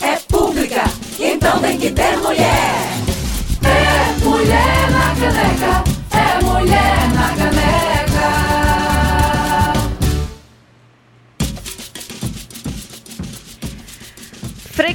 é pública, então tem que ter mulher. É mulher na caneca, é mulher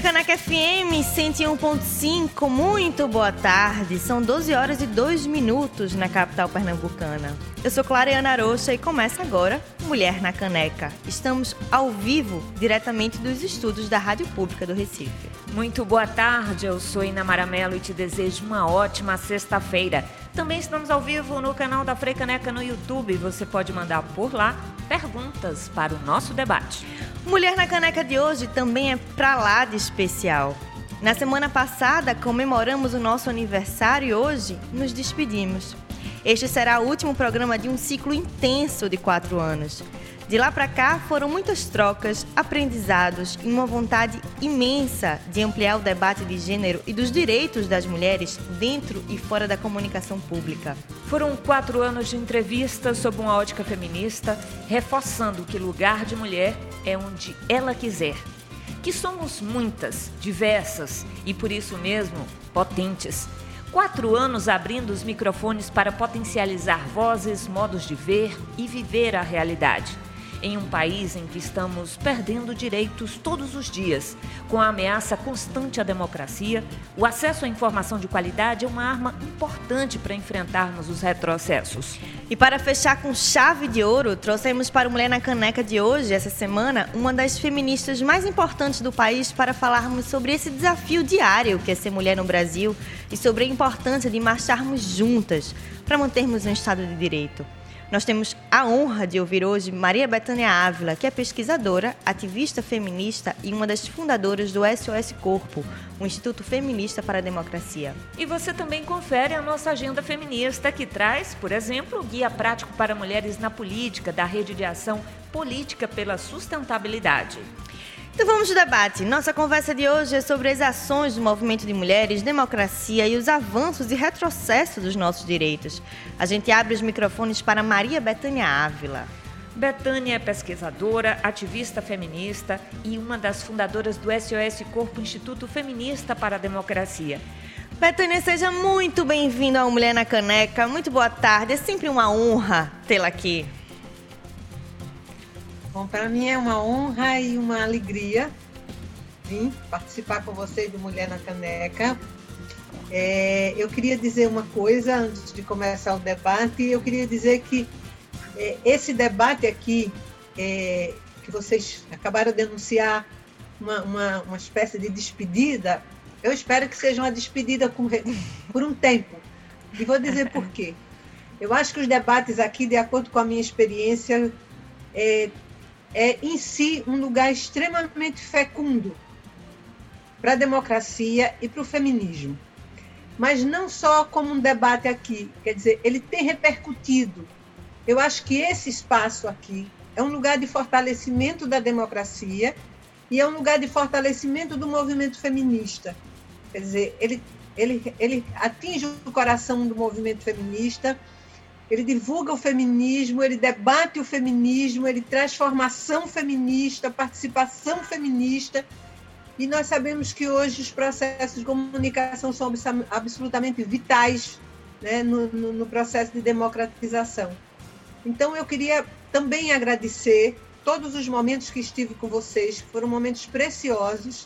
Freicaneca FM 101.5, muito boa tarde. São 12 horas e 2 minutos na capital pernambucana. Eu sou Clareana Rocha e começa agora Mulher na Caneca. Estamos ao vivo, diretamente dos estúdios da Rádio Pública do Recife. Muito boa tarde, eu sou Ina Maramelo e te desejo uma ótima sexta-feira. Também estamos ao vivo no canal da Freicaneca no YouTube. Você pode mandar por lá perguntas para o nosso debate. Mulher na Caneca de hoje também é pra lá de especial. Na semana passada comemoramos o nosso aniversário e hoje nos despedimos. Este será o último programa de um ciclo intenso de quatro anos. De lá para cá foram muitas trocas, aprendizados e uma vontade imensa de ampliar o debate de gênero e dos direitos das mulheres dentro e fora da comunicação pública. Foram quatro anos de entrevistas sob uma ótica feminista, reforçando que lugar de mulher é onde ela quiser. Que somos muitas, diversas e por isso mesmo potentes. Quatro anos abrindo os microfones para potencializar vozes, modos de ver e viver a realidade em um país em que estamos perdendo direitos todos os dias, com a ameaça constante à democracia, o acesso à informação de qualidade é uma arma importante para enfrentarmos os retrocessos. E para fechar com chave de ouro, trouxemos para o Mulher na Caneca de hoje, essa semana, uma das feministas mais importantes do país para falarmos sobre esse desafio diário que é ser mulher no Brasil e sobre a importância de marcharmos juntas para mantermos um Estado de Direito. Nós temos a honra de ouvir hoje Maria Bethânia Ávila, que é pesquisadora, ativista feminista e uma das fundadoras do SOS Corpo, um Instituto Feminista para a Democracia. E você também confere a nossa agenda feminista, que traz, por exemplo, o Guia Prático para Mulheres na Política, da Rede de Ação Política pela Sustentabilidade. Então vamos ao debate. Nossa conversa de hoje é sobre as ações do movimento de mulheres, democracia e os avanços e retrocessos dos nossos direitos. A gente abre os microfones para Maria Betânia Ávila. Betânia é pesquisadora, ativista feminista e uma das fundadoras do SOS Corpo Instituto Feminista para a Democracia. Betânia, seja muito bem-vinda ao Mulher na Caneca. Muito boa tarde. É sempre uma honra tê-la aqui. Bom, para mim é uma honra e uma alegria vir participar com vocês do Mulher na Caneca. É, eu queria dizer uma coisa antes de começar o debate. Eu queria dizer que é, esse debate aqui, é, que vocês acabaram de anunciar, uma, uma, uma, espécie de despedida, eu espero que seja uma despedida com, por um tempo. E vou dizer por quê. Eu acho que os debates aqui, de acordo com a minha experiência, é, em si um lugar extremamente fecundo para a democracia e para o feminismo. Mas não só como um debate aqui, quer dizer, ele tem repercutido. Eu acho que esse espaço aqui é um lugar de fortalecimento da democracia e é um lugar de fortalecimento do movimento feminista. Quer dizer, ele, ele, ele atinge o coração do movimento feminista ele divulga o feminismo, ele debate o feminismo, ele traz formação feminista, participação feminista. E nós sabemos que hoje os processos de comunicação são absolutamente vitais né, no, no, no processo de democratização. Então, eu queria também agradecer todos os momentos que estive com vocês, que foram momentos preciosos,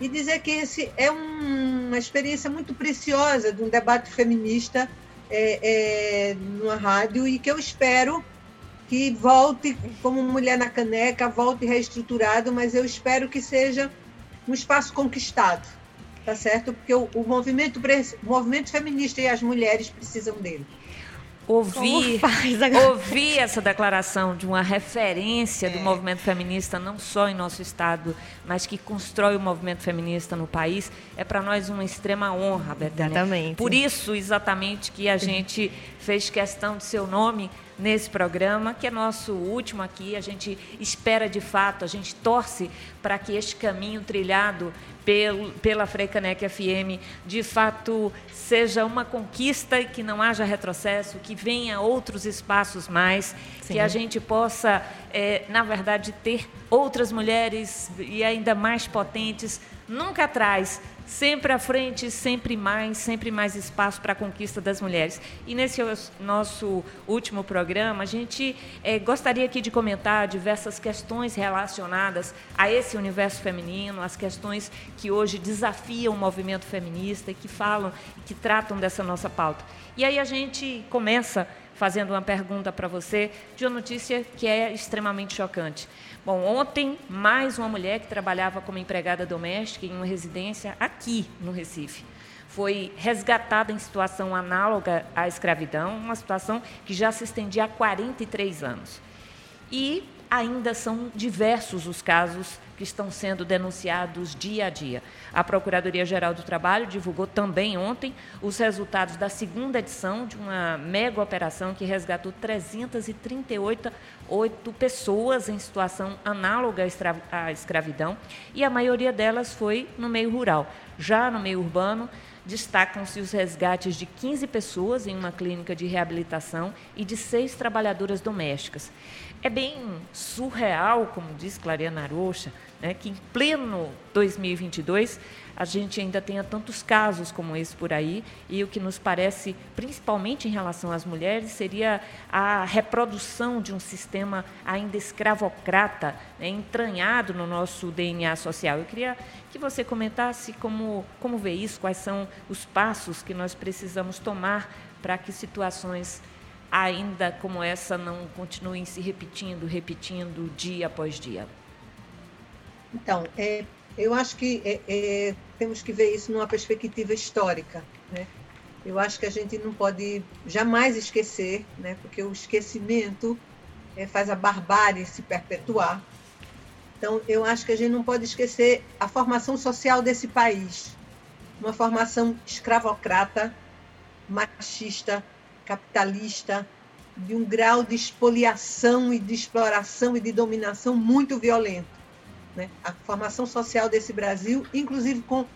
e dizer que esse é um, uma experiência muito preciosa de um debate feminista é, é, numa rádio e que eu espero que volte como Mulher na Caneca, volte reestruturado, mas eu espero que seja um espaço conquistado, tá certo? Porque o, o movimento, o movimento feminista e as mulheres precisam dele ouvir, ouvir essa declaração de uma referência é. do movimento feminista, não só em nosso estado, mas que constrói o movimento feminista no país, é para nós uma extrema honra, Betânia. Exatamente. Por isso, exatamente, que a gente fez questão de seu nome nesse programa, que é nosso último aqui. A gente espera de fato, a gente torce para que este caminho trilhado pelo, pela Freicanec FM de fato seja uma conquista e que não haja retrocesso, que venha outros espaços mais, Sim. que a gente possa, é, na verdade, ter outras mulheres e ainda mais potentes, nunca atrás, sempre à frente, sempre mais, sempre mais espaço para a conquista das mulheres. E nesse nosso último programa, a gente é, gostaria aqui de comentar diversas questões relacionadas a esse universo feminino, as questões que hoje desafiam o movimento feminista e que falam, que tratam dessa nossa pauta. E aí a gente começa fazendo uma pergunta para você de uma notícia que é extremamente chocante. Bom, ontem, mais uma mulher que trabalhava como empregada doméstica em uma residência aqui no Recife. Foi resgatada em situação análoga à escravidão, uma situação que já se estendia há 43 anos. E ainda são diversos os casos que estão sendo denunciados dia a dia. A Procuradoria-Geral do Trabalho divulgou também ontem os resultados da segunda edição de uma mega operação que resgatou 338 oito pessoas em situação análoga à escravidão e a maioria delas foi no meio rural. Já no meio urbano, destacam-se os resgates de 15 pessoas em uma clínica de reabilitação e de seis trabalhadoras domésticas. É bem surreal, como diz Clariana Arocha, né, que em pleno 2022 a gente ainda tenha tantos casos como esse por aí, e o que nos parece, principalmente em relação às mulheres, seria a reprodução de um sistema ainda escravocrata, né, entranhado no nosso DNA social. Eu queria que você comentasse como, como vê isso, quais são os passos que nós precisamos tomar para que situações ainda como essa não continuem se repetindo, repetindo dia após dia? Então, é, eu acho que é, é, temos que ver isso numa perspectiva histórica. Né? Eu acho que a gente não pode jamais esquecer, né? porque o esquecimento é, faz a barbárie se perpetuar. Então, eu acho que a gente não pode esquecer a formação social desse país, uma formação escravocrata, machista, capitalista, de um grau de expoliação e de exploração e de dominação muito violento. Né? A formação social desse Brasil, inclusive com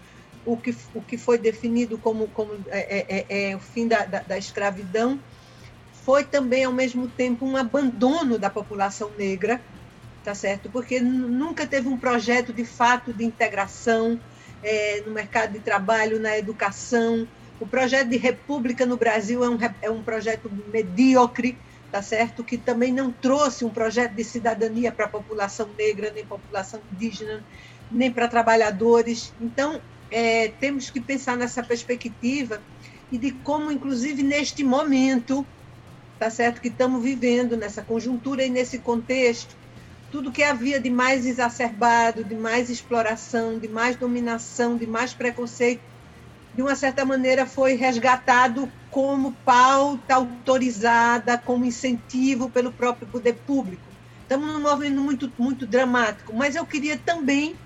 o que, o que foi definido como, como é, é, é o fim da, da, da escravidão, foi também, ao mesmo tempo, um abandono da população negra, tá certo? Porque nunca teve um projeto de fato de integração é, no mercado de trabalho, na educação, o projeto de república no Brasil é um, é um projeto medíocre, tá certo? Que também não trouxe um projeto de cidadania para a população negra, nem população indígena, nem para trabalhadores. Então, é, temos que pensar nessa perspectiva e de como, inclusive, neste momento, tá certo? Que estamos vivendo, nessa conjuntura e nesse contexto, tudo que havia de mais exacerbado, de mais exploração, de mais dominação, de mais preconceito, de uma certa maneira, foi resgatado como pauta autorizada, como incentivo pelo próprio poder público. Estamos num movimento muito, muito dramático, mas eu queria também,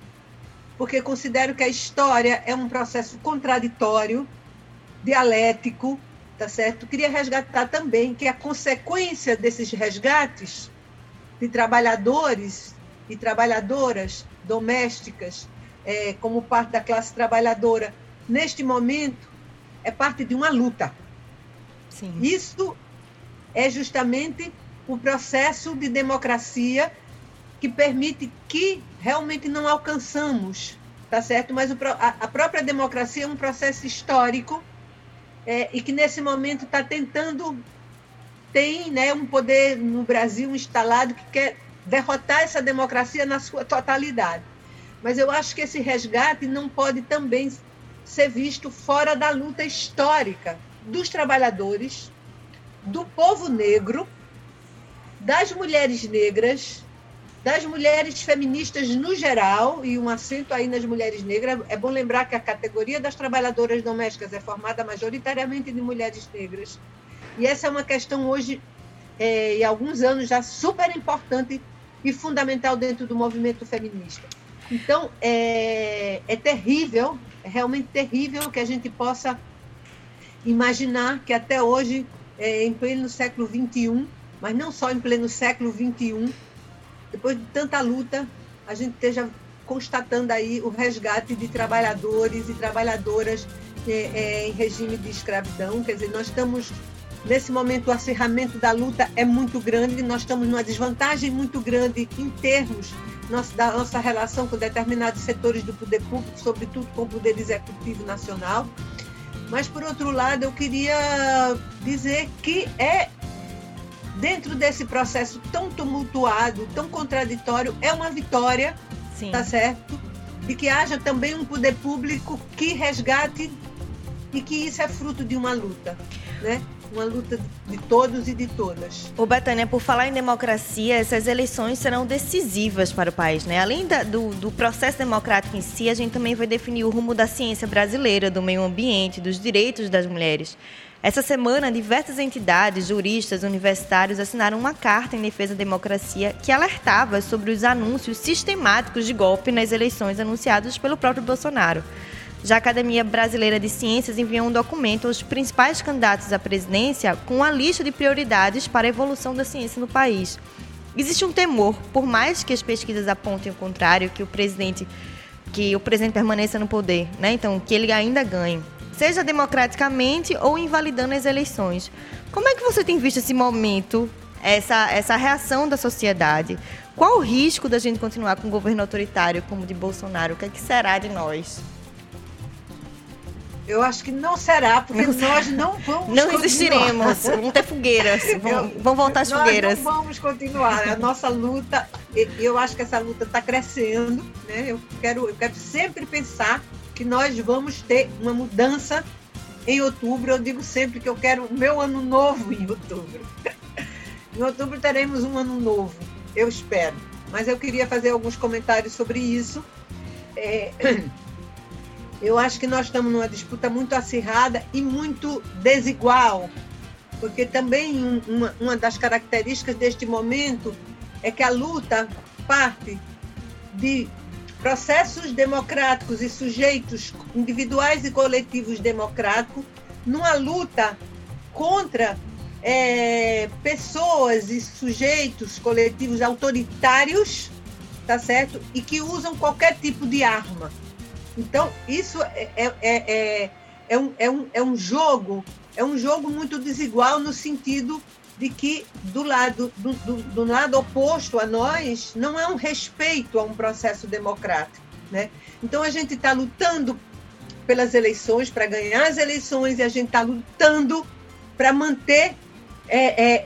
porque considero que a história é um processo contraditório, dialético, tá certo? Queria resgatar também que a consequência desses resgates de trabalhadores e trabalhadoras domésticas, é, como parte da classe trabalhadora, neste momento, é parte de uma luta. Sim. Isso é justamente o processo de democracia que permite que realmente não alcançamos, tá certo? Mas o, a, a, própria democracia é um processo histórico é, e que nesse momento está tentando tem, né, um poder no Brasil instalado que quer derrotar essa democracia na sua totalidade. Mas eu acho que esse resgate não pode também ser visto fora da luta histórica dos trabalhadores, do povo negro, das mulheres negras, das mulheres feministas no geral, e um acento aí nas mulheres negras. É bom lembrar que a categoria das trabalhadoras domésticas é formada majoritariamente de mulheres negras. E essa é uma questão hoje, é, e há alguns anos já, super importante e fundamental dentro do movimento feminista. Então, é, é terrível realmente terrível que a gente possa imaginar que até hoje, é, em pleno século XXI, mas não só em pleno século XXI, depois de tanta luta, a gente esteja constatando aí o resgate de trabalhadores e trabalhadoras é, é, em regime de escravidão. Quer dizer, nós estamos, nesse momento, o acirramento da luta é muito grande, nós estamos numa desvantagem muito grande em termos nossa, da nossa relação com determinados setores do poder público, sobretudo com o poder executivo nacional. Mas, por outro lado, eu queria dizer que é, dentro desse processo tão tumultuado, tão contraditório, é uma vitória, Sim. tá certo? De que haja também um poder público que resgate e que isso é fruto de uma luta, né? Uma luta de todos e de todas. O Betânia, por falar em democracia, essas eleições serão decisivas para o país, né? Além da, do, do processo democrático em si, a gente também vai definir o rumo da ciência brasileira, do meio ambiente, dos direitos das mulheres. Essa semana, diversas entidades, juristas, universitários assinaram uma carta em defesa da democracia que alertava sobre os anúncios sistemáticos de golpe nas eleições anunciados pelo próprio Bolsonaro. Já a Academia Brasileira de Ciências enviou um documento aos principais candidatos à presidência com a lista de prioridades para a evolução da ciência no país. Existe um temor, por mais que as pesquisas apontem o contrário, que o presidente que o presidente permaneça no poder, né? Então, que ele ainda ganhe, seja democraticamente ou invalidando as eleições. Como é que você tem visto esse momento, essa, essa reação da sociedade? Qual o risco da gente continuar com um governo autoritário como o de Bolsonaro? O que, é que será de nós? Eu acho que não será, porque não nós não vamos Não existiremos, vão ter fogueiras, vão, vão voltar as fogueiras. Nós não vamos continuar, a nossa luta, eu acho que essa luta está crescendo, né? eu, quero, eu quero sempre pensar que nós vamos ter uma mudança em outubro, eu digo sempre que eu quero o meu ano novo em outubro. em outubro teremos um ano novo, eu espero. Mas eu queria fazer alguns comentários sobre isso. É eu acho que nós estamos numa disputa muito acirrada e muito desigual, porque também uma, uma das características deste momento é que a luta parte de processos democráticos e sujeitos individuais e coletivos democráticos numa luta contra é, pessoas e sujeitos coletivos autoritários, tá certo? E que usam qualquer tipo de arma. Então, isso é, é, é, é, um, é, um, é um jogo, é um jogo muito desigual no sentido de que do lado, do, do, do lado oposto a nós não é um respeito a um processo democrático. Né? Então a gente está lutando pelas eleições, para ganhar as eleições, e a gente está lutando para manter é, é,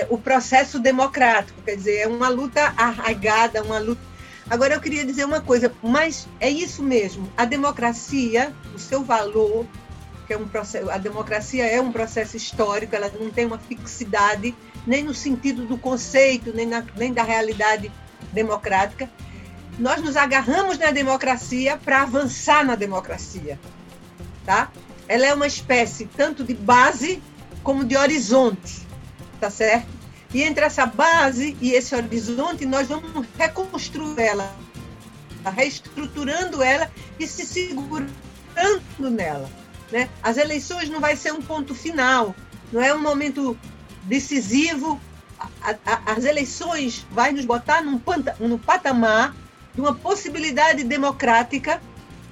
é, o processo democrático. Quer dizer, é uma luta arraigada, uma luta Agora eu queria dizer uma coisa, mas é isso mesmo. A democracia, o seu valor, que é um processo, a democracia é um processo histórico, ela não tem uma fixidade nem no sentido do conceito, nem, na, nem da realidade democrática. Nós nos agarramos na democracia para avançar na democracia, tá? Ela é uma espécie tanto de base como de horizonte, tá certo? E entre essa base e esse horizonte, nós vamos reconstruir ela, reestruturando ela e se segurando nela. Né? As eleições não vai ser um ponto final, não é um momento decisivo. A, a, as eleições vai nos botar num, num patamar de uma possibilidade democrática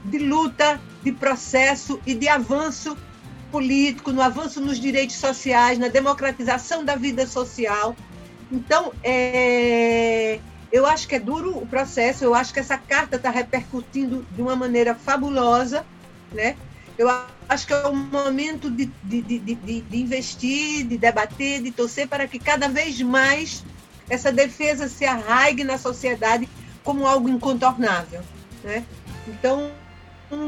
de luta, de processo e de avanço político, no avanço nos direitos sociais, na democratização da vida social. Então, é, eu acho que é duro o processo, eu acho que essa carta está repercutindo de uma maneira fabulosa, né? Eu acho que é um momento de, de, de, de, investir, de debater, de torcer para que cada vez mais essa defesa se arraigue na sociedade como algo incontornável, né? Então,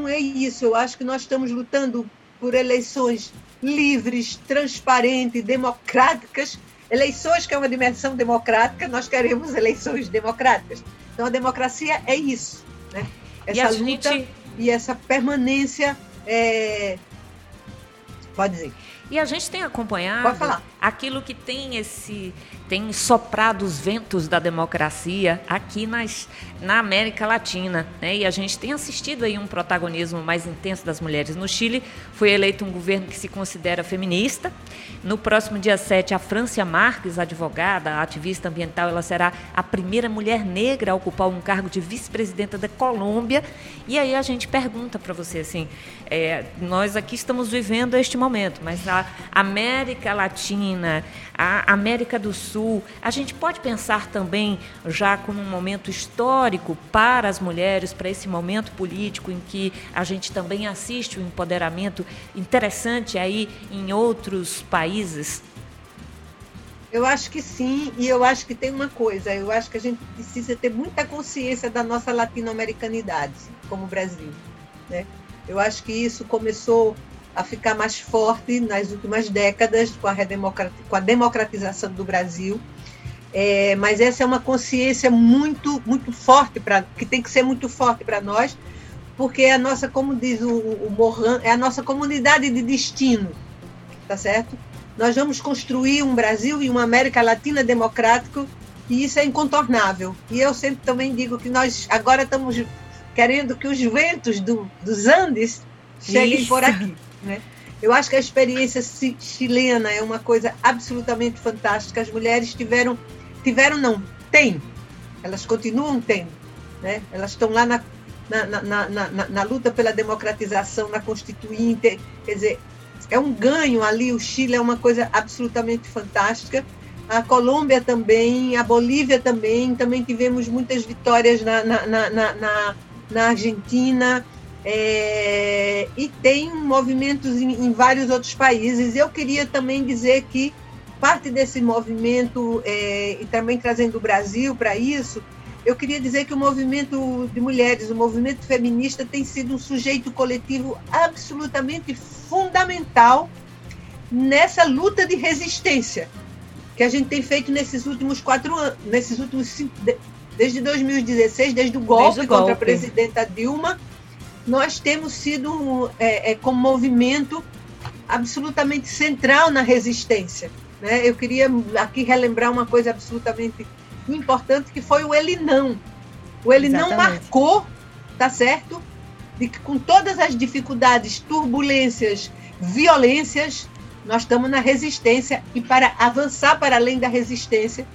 é isso. Eu acho que nós estamos lutando por eleições livres, transparentes, democráticas. Eleições que é uma dimensão democrática, nós queremos eleições democráticas. Então a democracia é isso, né? Essa e luta gente... e essa permanência. É... Pode dizer. E a gente tem acompanhado. Pode falar. Aquilo que tem esse tem soprado os ventos da democracia aqui nas, na América Latina. Né? E a gente tem assistido aí um protagonismo mais intenso das mulheres. No Chile foi eleito um governo que se considera feminista. No próximo dia 7, a Francia Marques, advogada, ativista ambiental, ela será a primeira mulher negra a ocupar um cargo de vice-presidenta da Colômbia. E aí a gente pergunta para você assim, é, nós aqui estamos vivendo este momento, mas a América Latina, a América do Sul, a gente pode pensar também já como um momento histórico para as mulheres, para esse momento político em que a gente também assiste o um empoderamento interessante aí em outros países? Eu acho que sim, e eu acho que tem uma coisa, eu acho que a gente precisa ter muita consciência da nossa latino-americanidade, como Brasil. Né? Eu acho que isso começou a ficar mais forte nas últimas décadas com a, com a democratização do Brasil. É, mas essa é uma consciência muito muito forte para que tem que ser muito forte para nós, porque é a nossa, como diz o, o Moran, é a nossa comunidade de destino, tá certo? Nós vamos construir um Brasil e uma América Latina democrático e isso é incontornável. E eu sempre também digo que nós agora estamos querendo que os ventos do, dos Andes cheguem isso. por aqui. Né? Eu acho que a experiência chilena é uma coisa absolutamente fantástica. As mulheres tiveram, tiveram não, têm, elas continuam tendo, né? Elas estão lá na, na, na, na, na luta pela democratização, na Constituinte, quer dizer, é um ganho ali. O Chile é uma coisa absolutamente fantástica. A Colômbia também, a Bolívia também, também tivemos muitas vitórias na, na, na, na, na Argentina. É, e tem movimentos em, em, vários outros países. Eu queria também dizer que parte desse movimento, é, e também trazendo o Brasil para isso, eu queria dizer que o movimento de mulheres, o movimento feminista, tem sido um sujeito coletivo absolutamente fundamental nessa luta de resistência que a gente tem feito nesses últimos quatro anos, nesses últimos cinco, desde 2016, desde o golpe, desde o golpe. contra a presidenta Dilma nós temos sido, é, é, como movimento, absolutamente central na resistência. Né? Eu queria aqui relembrar uma coisa absolutamente importante, que foi o Ele Não. O Ele Não marcou, tá certo? De que com todas as dificuldades, turbulências, violências, nós estamos na resistência e para avançar para além da resistência,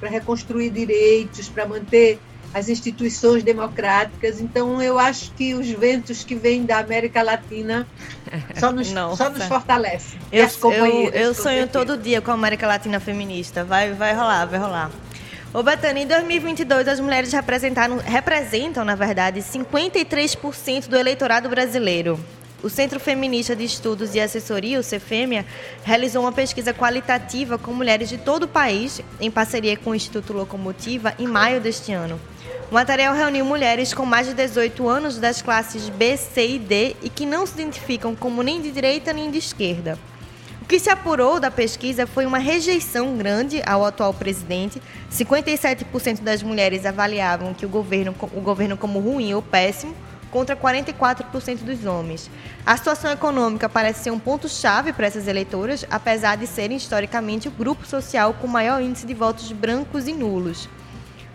para reconstruir direitos, para manter as instituições democráticas. Então, eu acho que os ventos que vêm da América Latina só nos, só nos fortalecem. Eu, eu, eu sonho todo dia com a América Latina feminista. Vai, vai rolar, vai rolar. Ô, Betânia, em 2022, as mulheres representaram, representam, na verdade, 53% do eleitorado brasileiro. O Centro Feminista de Estudos e Assessoria, o CEFEMIA, realizou uma pesquisa qualitativa com mulheres de todo o país, em parceria com o Instituto Locomotiva, em maio deste ano. O material reuniu mulheres com mais de 18 anos das classes B, C e D e que não se identificam como nem de direita nem de esquerda. O que se apurou da pesquisa foi uma rejeição grande ao atual presidente. 57% das mulheres avaliavam que o governo, o governo como ruim ou péssimo, contra 44% dos homens. A situação econômica parece ser um ponto-chave para essas eleitoras, apesar de serem historicamente o grupo social com maior índice de votos brancos e nulos.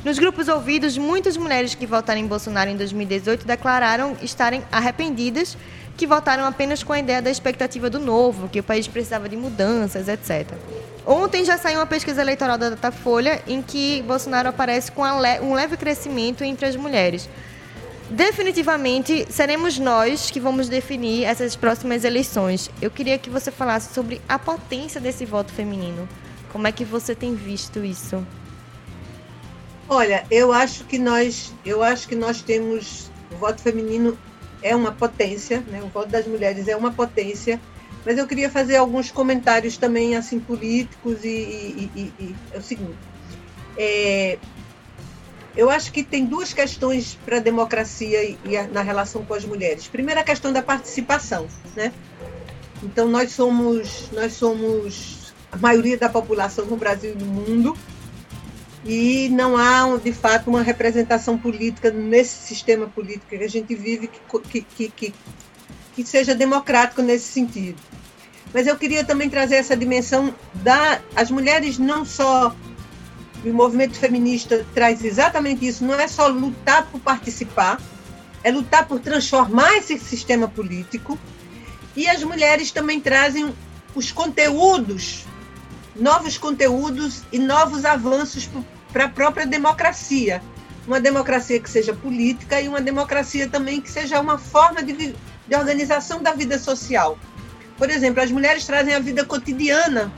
Nos grupos ouvidos, muitas mulheres que votaram em Bolsonaro em 2018 declararam estarem arrependidas, que votaram apenas com a ideia da expectativa do novo, que o país precisava de mudanças, etc. Ontem já saiu uma pesquisa eleitoral da Datafolha em que Bolsonaro aparece com um leve crescimento entre as mulheres. Definitivamente seremos nós que vamos definir essas próximas eleições. Eu queria que você falasse sobre a potência desse voto feminino. Como é que você tem visto isso? Olha, eu acho que nós, eu acho que nós temos o voto feminino é uma potência, né? O voto das mulheres é uma potência, mas eu queria fazer alguns comentários também assim políticos e, e, e, e é o seguinte. É, eu acho que tem duas questões para a democracia e, a, na relação com as mulheres. Primeiro, a questão da participação, né? Então nós somos nós somos a maioria da população no Brasil e no mundo e não há, de fato, uma representação política nesse sistema político que a gente vive que, que, que, que seja democrático nesse sentido. Mas eu queria também trazer essa dimensão da as mulheres não só o movimento feminista traz exatamente isso, não é só lutar por participar, é lutar por transformar esse sistema político. E as mulheres também trazem os conteúdos, novos conteúdos e novos avanços para a própria democracia. Uma democracia que seja política e uma democracia também que seja uma forma de, de organização da vida social. Por exemplo, as mulheres trazem a vida cotidiana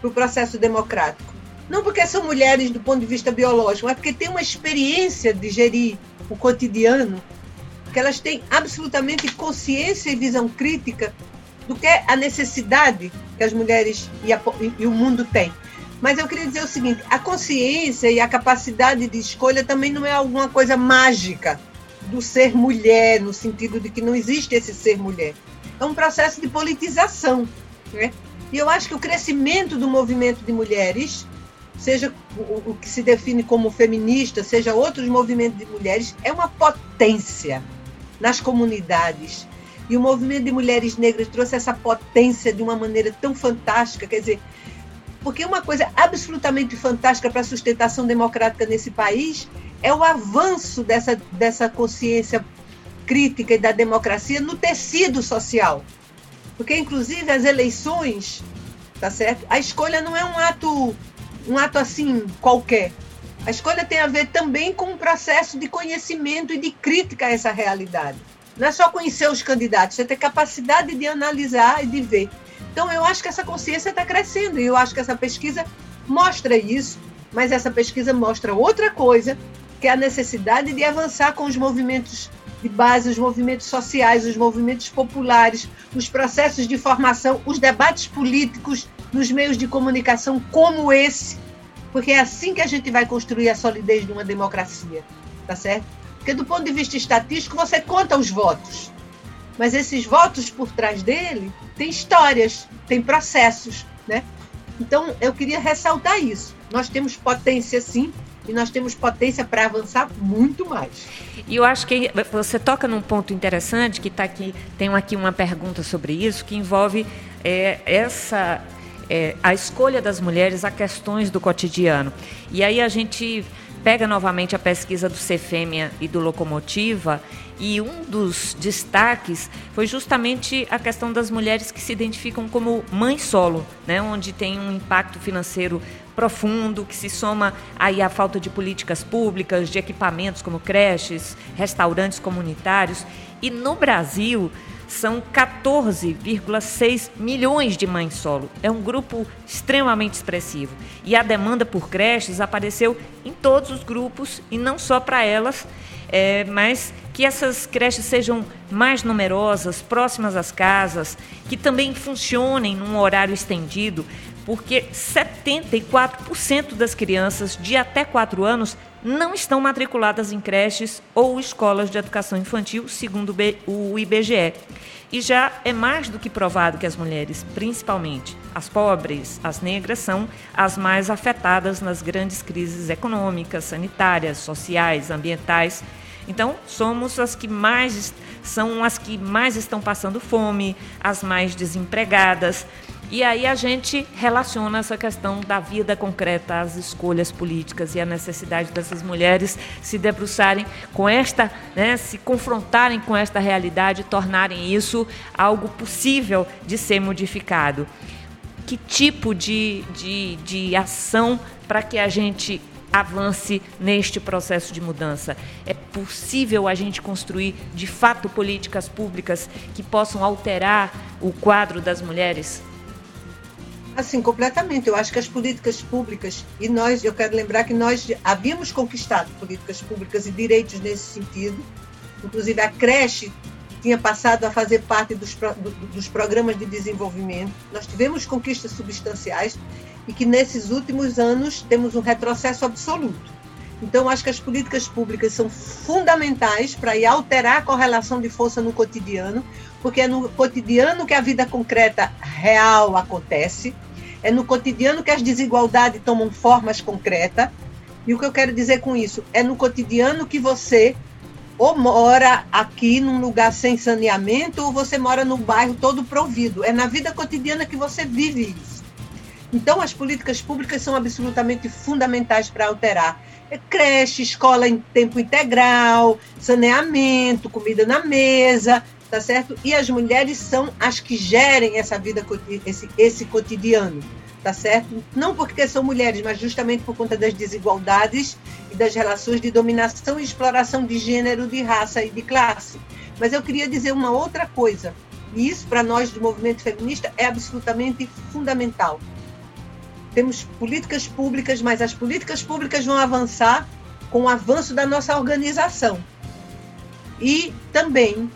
para o processo democrático. Não porque são mulheres do ponto de vista biológico, mas porque têm uma experiência de gerir o cotidiano, que elas têm absolutamente consciência e visão crítica do que é a necessidade que as mulheres e, a, e o mundo têm. Mas eu queria dizer o seguinte: a consciência e a capacidade de escolha também não é alguma coisa mágica do ser mulher, no sentido de que não existe esse ser mulher é um processo de politização. Né? E eu acho que o crescimento do movimento de mulheres, seja o, que se define como feminista, seja outros movimentos de mulheres, é uma potência nas comunidades. E o movimento de mulheres negras trouxe essa potência de uma maneira tão fantástica, quer dizer, porque uma coisa absolutamente fantástica para a sustentação democrática nesse país é o avanço dessa, dessa consciência crítica e da democracia no tecido social. Porque, inclusive, as eleições, tá certo? A escolha não é um ato, um ato assim qualquer. A escolha tem a ver também com um processo de conhecimento e de crítica a essa realidade. Não é só conhecer os candidatos, você tem capacidade de analisar e de ver. Então, eu acho que essa consciência está crescendo e eu acho que essa pesquisa mostra isso, mas essa pesquisa mostra outra coisa, que é a necessidade de avançar com os movimentos de base, os movimentos sociais, os movimentos populares, os processos de formação, os debates políticos nos meios de comunicação como esse, porque é assim que a gente vai construir a solidez de uma democracia, tá certo? Porque do ponto de vista estatístico você conta os votos, mas esses votos por trás dele tem histórias, tem processos, né? Então eu queria ressaltar isso. Nós temos potência sim, e nós temos potência para avançar muito mais. E eu acho que você toca num ponto interessante que está aqui, tem aqui uma pergunta sobre isso que envolve é, essa é, a escolha das mulheres a questões do cotidiano. E aí a gente pega novamente a pesquisa do Cefêmia e do Locomotiva e um dos destaques foi justamente a questão das mulheres que se identificam como mãe solo, né, onde tem um impacto financeiro profundo que se soma aí à falta de políticas públicas, de equipamentos como creches, restaurantes comunitários. E no Brasil são 14,6 milhões de mães solo. É um grupo extremamente expressivo. E a demanda por creches apareceu em todos os grupos e não só para elas, é, mas que essas creches sejam mais numerosas, próximas às casas, que também funcionem num horário estendido, porque 74% das crianças de até 4 anos não estão matriculadas em creches ou escolas de educação infantil, segundo o IBGE. E já é mais do que provado que as mulheres, principalmente as pobres, as negras, são as mais afetadas nas grandes crises econômicas, sanitárias, sociais, ambientais. Então, somos as que mais são as que mais estão passando fome, as mais desempregadas. E aí a gente relaciona essa questão da vida concreta, as escolhas políticas e a necessidade dessas mulheres se debruçarem com esta, né, se confrontarem com esta realidade, tornarem isso algo possível de ser modificado. Que tipo de, de, de ação para que a gente avance neste processo de mudança. É possível a gente construir, de fato, políticas públicas que possam alterar o quadro das mulheres? Assim, completamente. Eu acho que as políticas públicas, e nós, eu quero lembrar que nós havíamos conquistado políticas públicas e direitos nesse sentido. Inclusive, a creche tinha passado a fazer parte dos, dos programas de desenvolvimento. Nós tivemos conquistas substanciais e que nesses últimos anos temos um retrocesso absoluto. Então, acho que as políticas públicas são fundamentais para alterar a correlação de força no cotidiano, porque é no cotidiano que a vida concreta real acontece, é no cotidiano que as desigualdades tomam formas concretas. E o que eu quero dizer com isso? É no cotidiano que você ou mora aqui num lugar sem saneamento ou você mora num bairro todo provido. É na vida cotidiana que você vive isso. Então, as políticas públicas são absolutamente fundamentais para alterar. É creche, escola em tempo integral, saneamento, comida na mesa, tá certo? E as mulheres são as que gerem essa vida, esse, esse cotidiano tá certo? Não porque são mulheres, mas justamente por conta das desigualdades e das relações de dominação e exploração de gênero, de raça e de classe. Mas eu queria dizer uma outra coisa, e isso para nós do movimento feminista é absolutamente fundamental. Temos políticas públicas, mas as políticas públicas vão avançar com o avanço da nossa organização. E também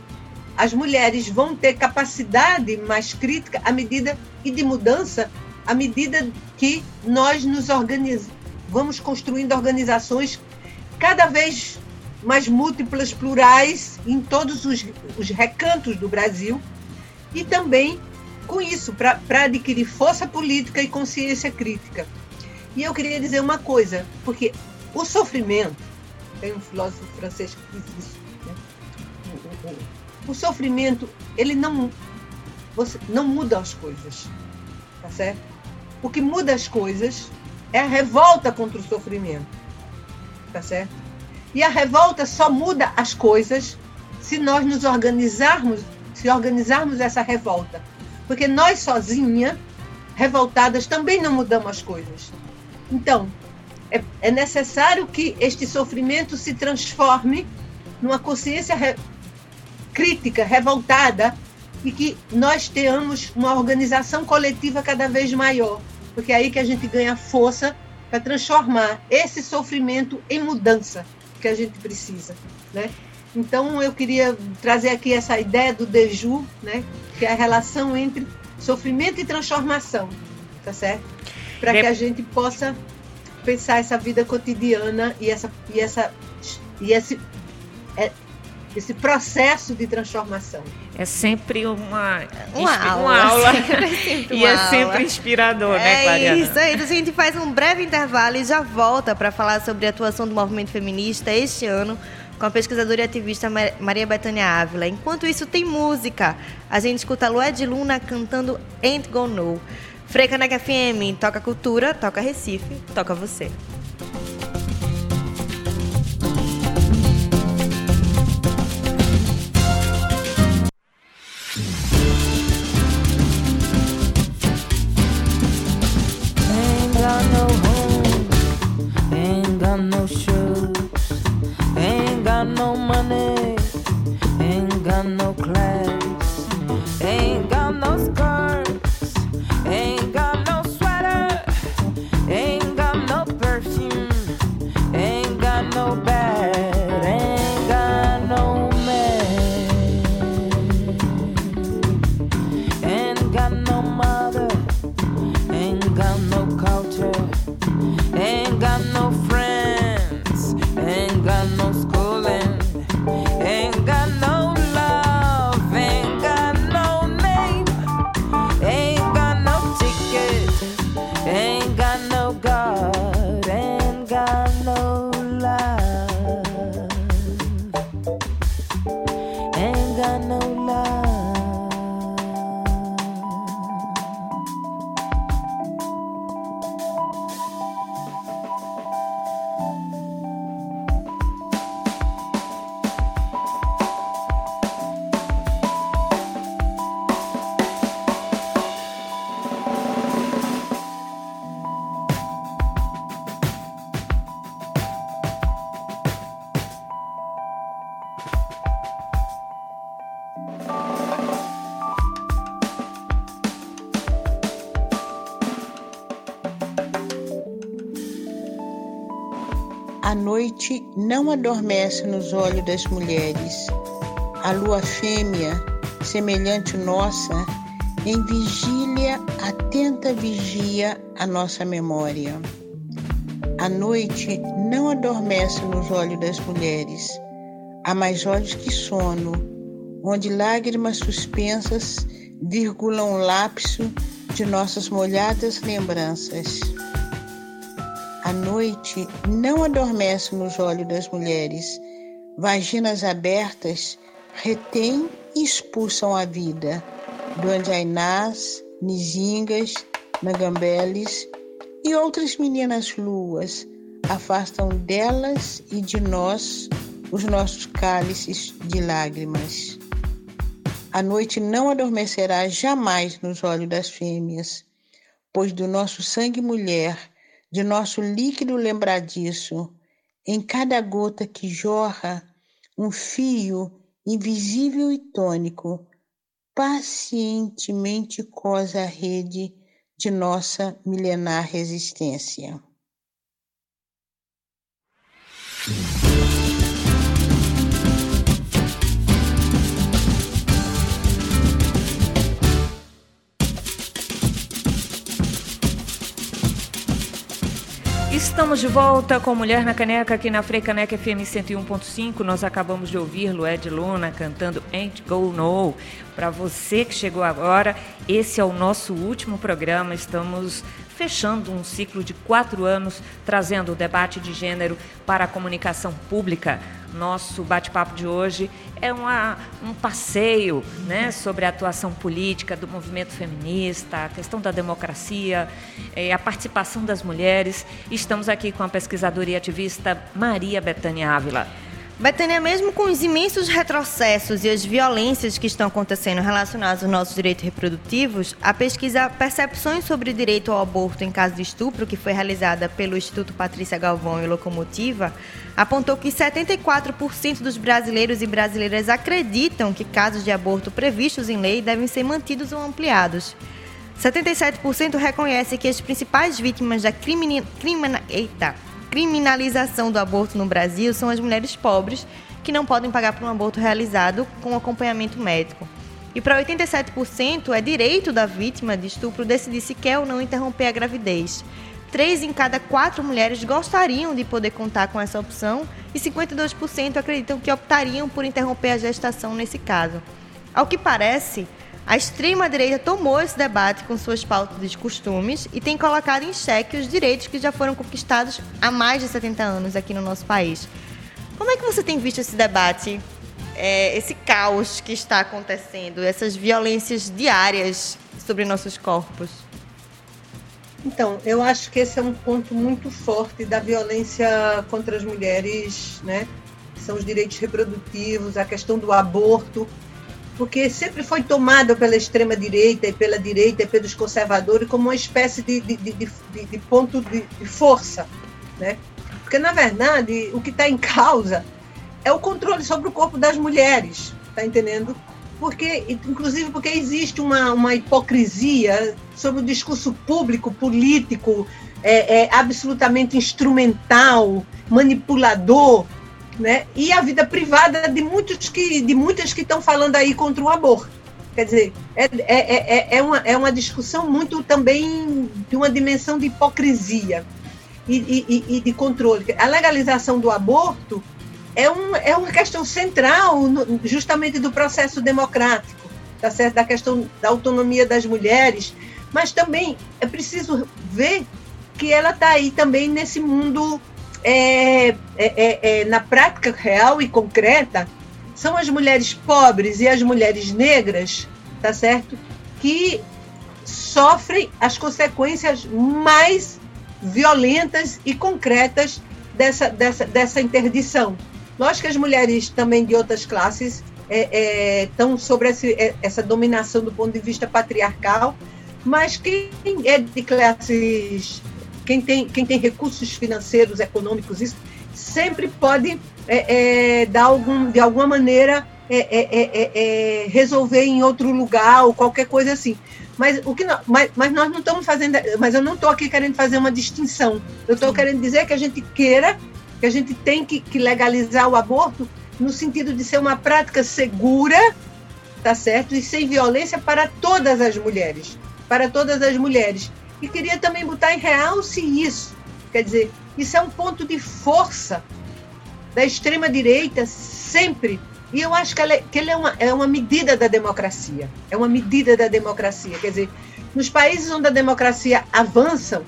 as mulheres vão ter capacidade mais crítica à medida e de mudança à medida que nós nos organizamos, vamos construindo organizações cada vez mais múltiplas, plurais, em todos os, os recantos do Brasil, e também com isso, para adquirir força política e consciência crítica. E eu queria dizer uma coisa, porque o sofrimento, tem um filósofo francês que diz isso? O, sofrimento, ele não, você, não muda as coisas, tá certo? O que muda as coisas é a revolta contra o sofrimento. Tá certo? E a revolta só muda as coisas se nós nos organizarmos, se organizarmos essa revolta. Porque nós sozinhas, revoltadas, também não mudamos as coisas. Então, é, é necessário que este sofrimento se transforme numa consciência crítica, revoltada, e que nós tenhamos uma organização coletiva cada vez maior, porque é aí que a gente ganha força para transformar esse sofrimento em mudança que a gente precisa, né? Então eu queria trazer aqui essa ideia do Deju, né, que é a relação entre sofrimento e transformação, tá certo? Para que a gente possa pensar essa vida cotidiana e essa e essa e esse é, esse processo de transformação. É sempre uma, uma aula. Uma aula. É e é sempre inspirador, né, é né, Clariana? Isso aí. Então, a gente faz um breve intervalo e já volta para falar sobre a atuação do movimento feminista este ano com a pesquisadora e ativista Maria Bethânia Ávila. Enquanto isso, tem música. A gente escuta Lued Luna cantando Ain't Gonna Know. Frecaneca FM, toca cultura, toca Recife, toca você. Noite não adormece nos olhos das mulheres. A lua fêmea, semelhante nossa, em vigília atenta vigia a nossa memória. A noite não adormece nos olhos das mulheres. Há mais olhos que sono, onde lágrimas suspensas virgulam o lapso de nossas molhadas lembranças. Não adormece nos olhos das mulheres. vaginas abertas retêm e expulsam a vida. Do Anjainás, Nizingas, Nagambeles e outras meninas luas afastam delas e de nós os nossos cálices de lágrimas. A noite não adormecerá jamais nos olhos das fêmeas, pois do nosso sangue mulher, de nosso líquido lembradiço, em cada gota que jorra, um fio invisível e tônico, pacientemente cosa a rede de nossa milenar resistência. Estamos de volta com Mulher na Caneca aqui na Freicaneca FM 101.5. Nós acabamos de ouvir Lued Luna cantando Ain't Go No. Para você que chegou agora, esse é o nosso último programa. Estamos fechando um ciclo de quatro anos, trazendo o debate de gênero para a comunicação pública. Nosso bate-papo de hoje é uma, um passeio né, sobre a atuação política do movimento feminista, a questão da democracia, é, a participação das mulheres. Estamos aqui com a pesquisadora e ativista Maria Bethânia Ávila. Betânia, mesmo com os imensos retrocessos e as violências que estão acontecendo relacionados aos nossos direitos reprodutivos, a pesquisa Percepções sobre Direito ao Aborto em Caso de Estupro, que foi realizada pelo Instituto Patrícia Galvão e Locomotiva, apontou que 74% dos brasileiros e brasileiras acreditam que casos de aborto previstos em lei devem ser mantidos ou ampliados. 77% reconhece que as principais vítimas da crimina... Crimina... Eita criminalização do aborto no Brasil são as mulheres pobres que não podem pagar por um aborto realizado com acompanhamento médico. E para 87% é direito da vítima de estupro decidir se quer ou não interromper a gravidez. Três em cada quatro mulheres gostariam de poder contar com essa opção e 52% acreditam que optariam por interromper a gestação nesse caso. Ao que parece, a extrema-direita tomou esse debate com suas pautas de costumes e tem colocado em xeque os direitos que já foram conquistados há mais de 70 anos aqui no nosso país. Como é que você tem visto esse debate, é, esse caos que está acontecendo, essas violências diárias sobre nossos corpos? Então, eu acho que esse é um ponto muito forte da violência contra as mulheres, né? São os direitos reprodutivos, a questão do aborto, porque sempre foi tomada pela extrema-direita e pela direita e pelos conservadores como uma espécie de, de, de, de ponto de, força. Né? Porque, na verdade, o que está em causa é o controle sobre o corpo das mulheres, está entendendo? Porque, inclusive porque existe uma, uma hipocrisia sobre o discurso público, político, é, é, absolutamente instrumental, manipulador, né? E a vida privada de muitos que de muitas que estão falando aí contra o aborto. Quer dizer, é, é, é, é, uma, é uma discussão muito também de uma dimensão de hipocrisia e, e, e de controle. A legalização do aborto é, um, é uma questão central no, justamente do processo democrático, tá certo? da questão da autonomia das mulheres, mas também é preciso ver que ela está aí também nesse mundo é, é, é, é, na prática real e concreta, são as mulheres pobres e as mulheres negras, tá certo? Que sofrem as consequências mais violentas e concretas dessa, dessa, dessa interdição. Lógico que as mulheres também de outras classes estão é, é, sobre esse, é, essa dominação do ponto de vista patriarcal, mas quem é de classes quem tem, quem tem recursos financeiros, econômicos, isso, sempre pode é, é, dar algum, de alguma maneira é, é, é, é, resolver em outro lugar ou qualquer coisa assim. Mas, o que não, mas, mas nós não estamos fazendo, mas eu não estou aqui querendo fazer uma distinção. Eu estou querendo dizer que a gente queira, que a gente tem que, que legalizar o aborto no sentido de ser uma prática segura, tá certo? E sem violência para todas as mulheres, para todas as mulheres. E queria também botar em realce isso. Quer dizer, isso é um ponto de força da extrema-direita sempre. E eu acho que, ela é, que ele é uma, é uma medida da democracia. É uma medida da democracia. Quer dizer, nos países onde a democracia avança,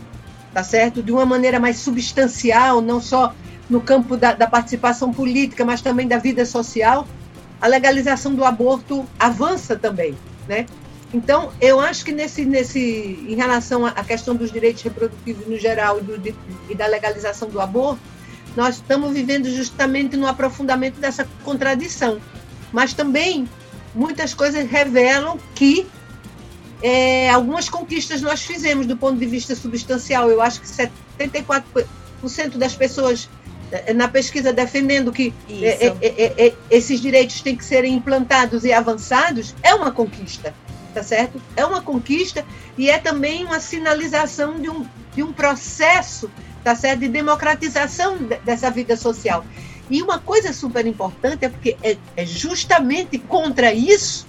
tá certo? De uma maneira mais substancial, não só no campo da, da participação política, mas também da vida social, a legalização do aborto avança também, né? Então, eu acho que nesse, nesse, em relação à questão dos direitos reprodutivos no geral e, do, e da legalização do aborto, nós estamos vivendo justamente no aprofundamento dessa contradição. Mas também muitas coisas revelam que é, algumas conquistas nós fizemos do ponto de vista substancial. Eu acho que 74% das pessoas é, na pesquisa defendendo que é, é, esses direitos têm que serem implantados e avançados é uma conquista tá certo? É uma conquista e é também uma sinalização de um, de um processo, tá certo? De democratização dessa vida social. E uma coisa super importante é porque é, é justamente contra isso,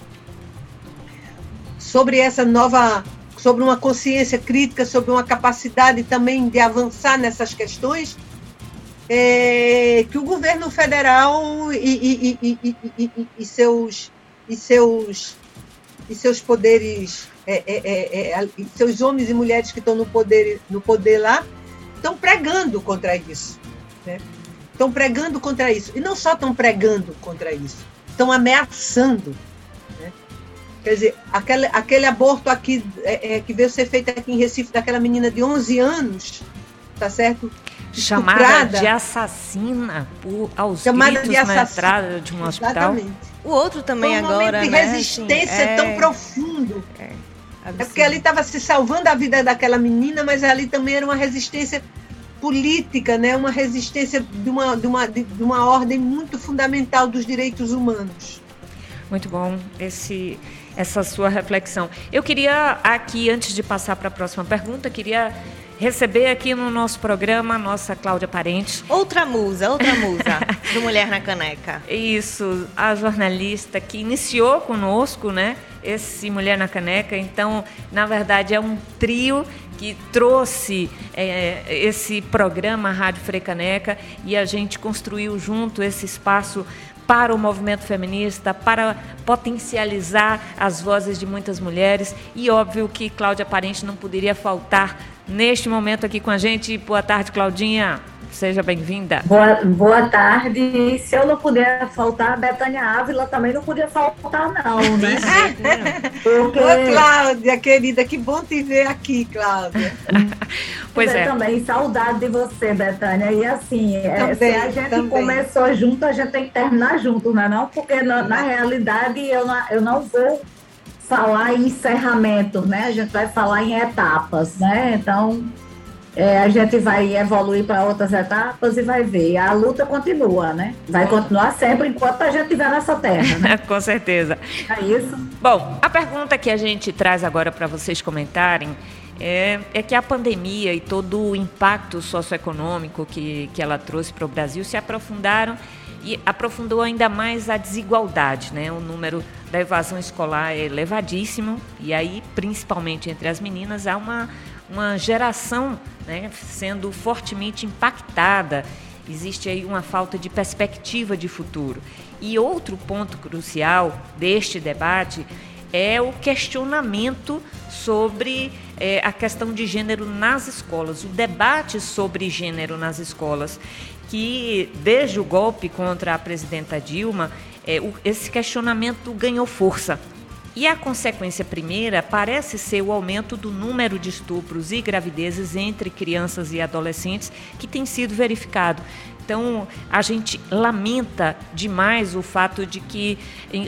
sobre essa nova, sobre uma consciência crítica, sobre uma capacidade também de avançar nessas questões, é, que o governo federal e, e, e, e, seus, e seus e seus poderes, é, é, é, é seus homens e mulheres que estão no poder, no poder lá, estão pregando contra isso. Né? Estão pregando contra isso. E não só estão pregando contra isso, estão ameaçando. Né? Quer dizer, aquele, aquele aborto aqui é, é, que veio ser feito aqui em Recife daquela menina de 11 anos, tá certo? Chamada de assassina por, aos Chamada gritos na entrada de um hospital. Exatamente. O outro também um agora, de né? resistência assim, tão é... profundo. É, é porque ali estava se salvando a vida daquela menina, mas ali também era uma resistência política, né? uma resistência de uma, de uma, de uma ordem muito fundamental dos direitos humanos. Muito bom esse, essa sua reflexão. Eu queria aqui, antes de passar para a próxima pergunta, queria receber aqui no nosso programa a nossa Cláudia Parente. Outra musa, outra musa do Mulher na Caneca. Isso, a jornalista que iniciou conosco, né? Esse Mulher na Caneca. Então, na verdade, é um trio que trouxe é, esse programa Rádio Frecaneca e a gente construiu junto esse espaço para o movimento feminista, para potencializar as vozes de muitas mulheres. E óbvio que Cláudia Parente não poderia faltar neste momento aqui com a gente. Boa tarde, Claudinha. Seja bem-vinda. Boa, boa tarde. Se eu não puder faltar, a Betânia Ávila também não podia faltar, não, né? Porque... Ô, Cláudia, querida, que bom te ver aqui, Cláudia. pois é. Também saudade de você, Betânia. E assim, também, é, se a gente também. começou junto, a gente tem que terminar junto, não é não? Porque na, na realidade eu não, eu não vou falar em encerramento, né? A gente vai falar em etapas, né? Então é, a gente vai evoluir para outras etapas e vai ver. A luta continua, né? Vai continuar sempre enquanto a gente estiver nessa terra. Né? Com certeza. É isso. Bom, a pergunta que a gente traz agora para vocês comentarem é, é, que a pandemia e todo o impacto socioeconômico que, que ela trouxe para o Brasil se aprofundaram e aprofundou ainda mais a desigualdade, né? O número da evasão escolar é elevadíssimo e aí, principalmente entre as meninas, há uma uma geração né, sendo fortemente impactada. Existe aí uma falta de perspectiva de futuro. E outro ponto crucial deste debate é o questionamento sobre é, a questão de gênero nas escolas, o debate sobre gênero nas escolas, que desde o golpe contra a presidenta Dilma, é, o, esse questionamento ganhou força. E a consequência primeira parece ser o aumento do número de estupros e gravidezes entre crianças e adolescentes que tem sido verificado. Então, a gente lamenta demais o fato de que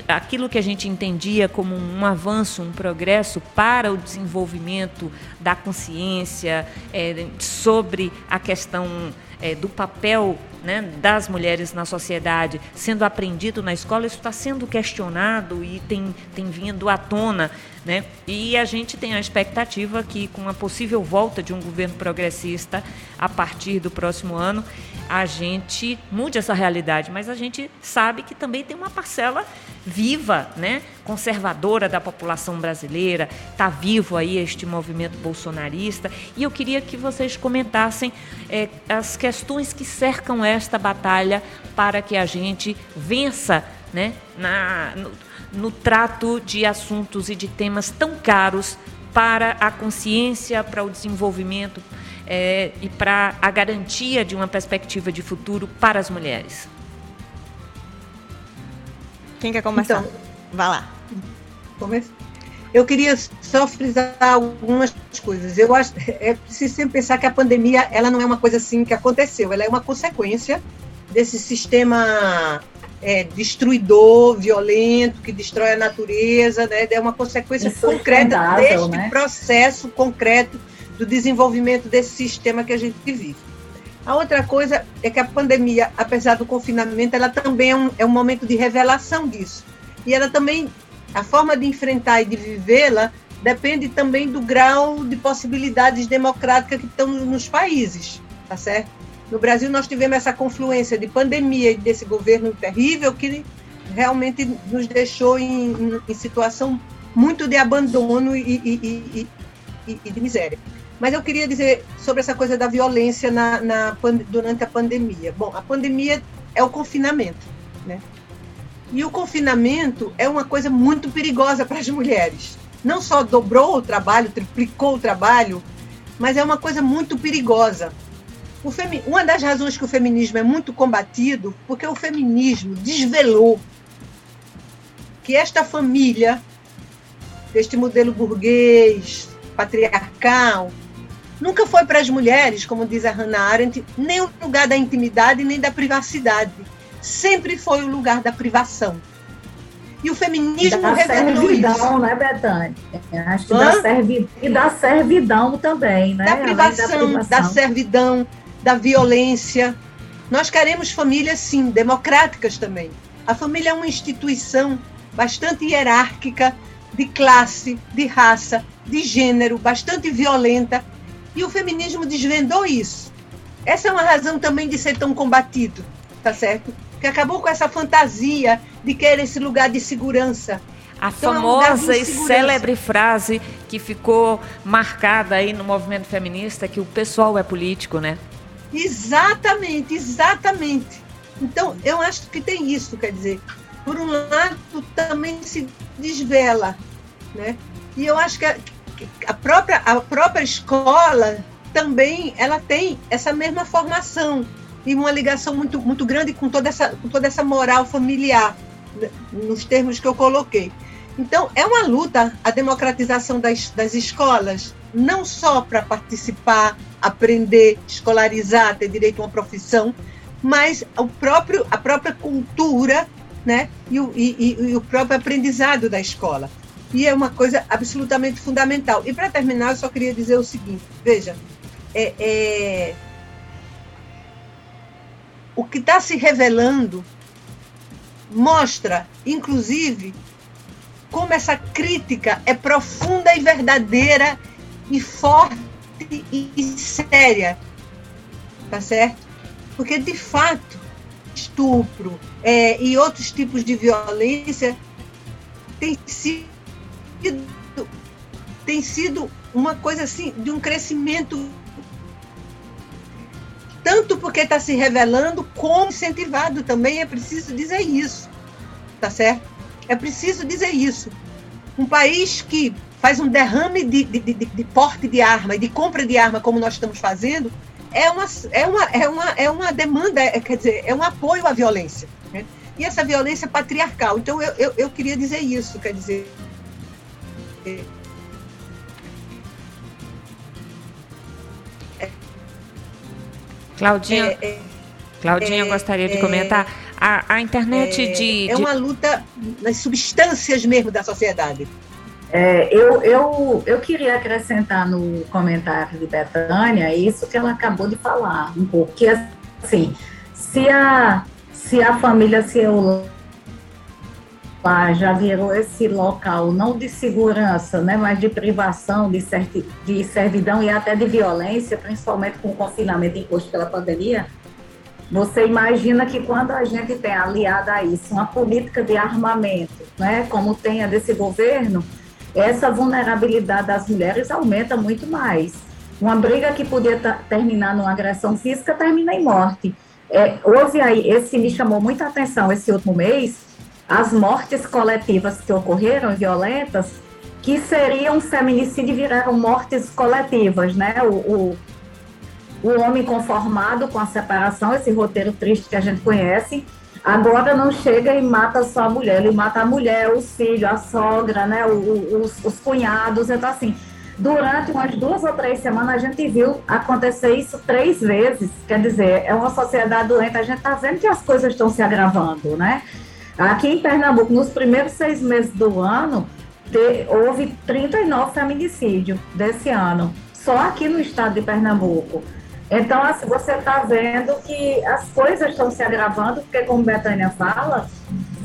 aquilo que a gente entendia como um avanço, um progresso para o desenvolvimento da consciência é, sobre a questão é, do papel né, das mulheres na sociedade sendo aprendido na escola, isso está sendo questionado e tem, tem vindo à tona. Né? E a gente tem a expectativa que, com a possível volta de um governo progressista a partir do próximo ano, a gente mude essa realidade. Mas a gente sabe que também tem uma parcela viva, né, conservadora da população brasileira. Está vivo aí este movimento bolsonarista. E eu queria que vocês comentassem é, as questões que cercam esta batalha para que a gente vença né, na, no, no trato de assuntos e de temas tão caros para a consciência, para o desenvolvimento é, e para a garantia de uma perspectiva de futuro para as mulheres? Quem quer começar? Então, Vá lá. Começa. Eu queria só frisar algumas coisas. Eu acho é preciso sempre pensar que a pandemia ela não é uma coisa assim que aconteceu, ela é uma consequência desse sistema é, destruidor, violento, que destrói a natureza, né? é uma consequência Isso é concreta deste né? processo concreto do desenvolvimento desse sistema que a gente vive. A outra coisa é que a pandemia, apesar do confinamento, ela também é um, é um momento de revelação disso. E ela também a forma de enfrentar e de vivê-la depende também do grau de possibilidades democráticas que estão nos países, tá certo? No Brasil nós tivemos essa confluência de pandemia e desse governo terrível que realmente nos deixou em, em, situação muito de abandono e, e, e, e, de miséria. Mas eu queria dizer sobre essa coisa da violência na, na, durante a pandemia. Bom, a pandemia é o confinamento, né? E o confinamento é uma coisa muito perigosa para as mulheres. Não só dobrou o trabalho, triplicou o trabalho, mas é uma coisa muito perigosa. Femi... Uma das razões que o feminismo é muito combatido, porque o feminismo desvelou que esta família, este modelo burguês, patriarcal, nunca foi para as mulheres, como diz a Hannah Arendt, nem o lugar da intimidade nem da privacidade sempre foi o lugar da privação. E o feminismo da servidão, isso. né, Betânia? Acho que da servidão, e da servidão também, né? Da privação, da privação, da servidão, da violência. Nós queremos famílias, sim, democráticas também. A família é uma instituição bastante hierárquica, de classe, de raça, de gênero, bastante violenta. E o feminismo desvendou isso. Essa é uma razão também de ser tão combatido, tá certo? que acabou com essa fantasia de querer esse lugar de segurança. A então, famosa é um e célebre frase que ficou marcada aí no movimento feminista, que o pessoal é político, né? Exatamente, exatamente. Então, eu acho que tem isso, quer dizer, por um lado, também se desvela, né? E eu acho que a, própria, a própria escola também, ela tem essa mesma formação, e uma ligação muito, muito grande com toda, essa, com toda essa moral familiar, né, nos termos que eu coloquei. Então, é uma luta a democratização das, das escolas, não só para participar, aprender, escolarizar, ter direito a uma profissão, mas o próprio, a própria cultura né, e, o, e, e o próprio aprendizado da escola. E é uma coisa absolutamente fundamental. E para terminar, eu só queria dizer o seguinte: veja, é, é o que está se revelando mostra, inclusive, como essa crítica é profunda e verdadeira e forte e séria, tá certo? Porque de fato estupro é, e outros tipos de violência tem sido tem sido uma coisa assim de um crescimento tanto porque está se revelando, como incentivado também, é preciso dizer isso, tá certo? É preciso dizer isso. Um país que faz um derrame de, de, de, de porte de arma e de compra de arma, como nós estamos fazendo, é uma, é uma, é uma, é uma demanda, é, quer dizer, é um apoio à violência. Né? E essa violência patriarcal. Então, eu, eu, eu queria dizer isso, quer dizer. Claudinha, é, é, Claudinha é, gostaria de é, comentar. A, a internet é, de, É uma luta nas substâncias mesmo da sociedade. É, eu, eu, eu queria acrescentar no comentário de Betânia isso que ela acabou de falar um pouco, que assim, se a, se a família, se eu lá já virou esse local não de segurança, né, mas de privação, de, certi, de servidão e até de violência, principalmente com o confinamento imposto pela pandemia, você imagina que quando a gente tem aliada a isso uma política de armamento, né, como tem a desse governo, essa vulnerabilidade das mulheres aumenta muito mais. Uma briga que podia terminar numa agressão física termina em morte. É, houve aí, esse me chamou muita atenção esse último mês, as mortes coletivas que ocorreram, violentas, que seriam feminicídio viraram mortes coletivas, né? O, o, o homem conformado com a separação, esse roteiro triste que a gente conhece, agora não chega e mata só a mulher, ele mata a mulher, os filhos, a sogra, né, os, os cunhados, então assim, durante umas duas ou três semanas a gente viu acontecer isso três vezes, quer dizer, é uma sociedade doente, a gente está vendo que as coisas estão se agravando, né? Aqui em Pernambuco, nos primeiros seis meses do ano, houve 39 feminicídios desse ano, só aqui no estado de Pernambuco. Então, assim, você está vendo que as coisas estão se agravando, porque, como Betânia fala,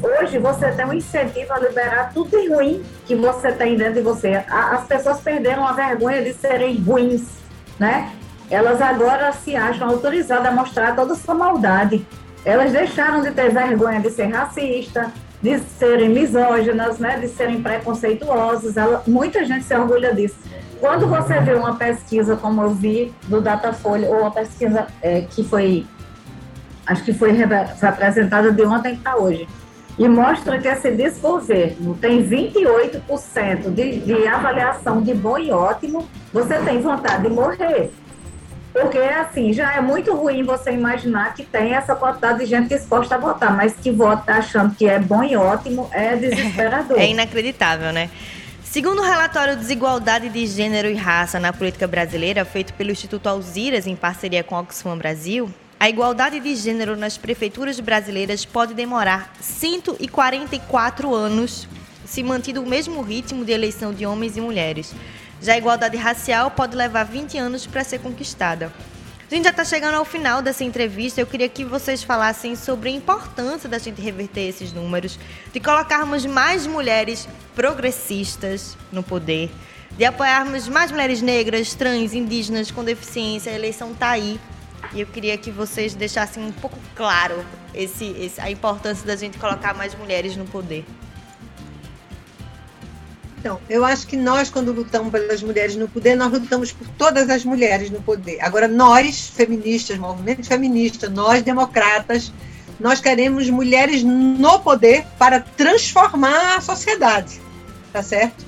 hoje você tem um incentivo a liberar tudo de ruim que você tem dentro de você. As pessoas perderam a vergonha de serem ruins, né? Elas agora se acham autorizadas a mostrar toda a sua maldade. Elas deixaram de ter vergonha de ser racista, de serem misóginas, né? De serem preconceituosas. Ela, muita gente se orgulha disso. Quando você vê uma pesquisa, como eu vi do Datafolha, ou uma pesquisa é, que foi, acho que foi, apresentada de ontem para hoje, e mostra que esse desgoverno tem 28% de, de avaliação de bom e ótimo, você tem vontade de morrer. Porque, assim, já é muito ruim você imaginar que tem essa quantidade de gente disposta a votar, mas que vota achando que é bom e ótimo é desesperador. É inacreditável, né? Segundo o relatório Desigualdade de Gênero e Raça na Política Brasileira, feito pelo Instituto Alziras em parceria com a Oxfam Brasil, a igualdade de gênero nas prefeituras brasileiras pode demorar 144 anos se mantido o mesmo ritmo de eleição de homens e mulheres. Já a igualdade racial pode levar 20 anos para ser conquistada. A gente já está chegando ao final dessa entrevista. Eu queria que vocês falassem sobre a importância da gente reverter esses números, de colocarmos mais mulheres progressistas no poder, de apoiarmos mais mulheres negras, trans, indígenas com deficiência. A eleição está aí. E eu queria que vocês deixassem um pouco claro esse, esse, a importância da gente colocar mais mulheres no poder. Então, eu acho que nós, quando lutamos pelas mulheres no poder, nós lutamos por todas as mulheres no poder. Agora, nós, feministas, movimento feminista, nós, democratas, nós queremos mulheres no poder para transformar a sociedade, tá certo?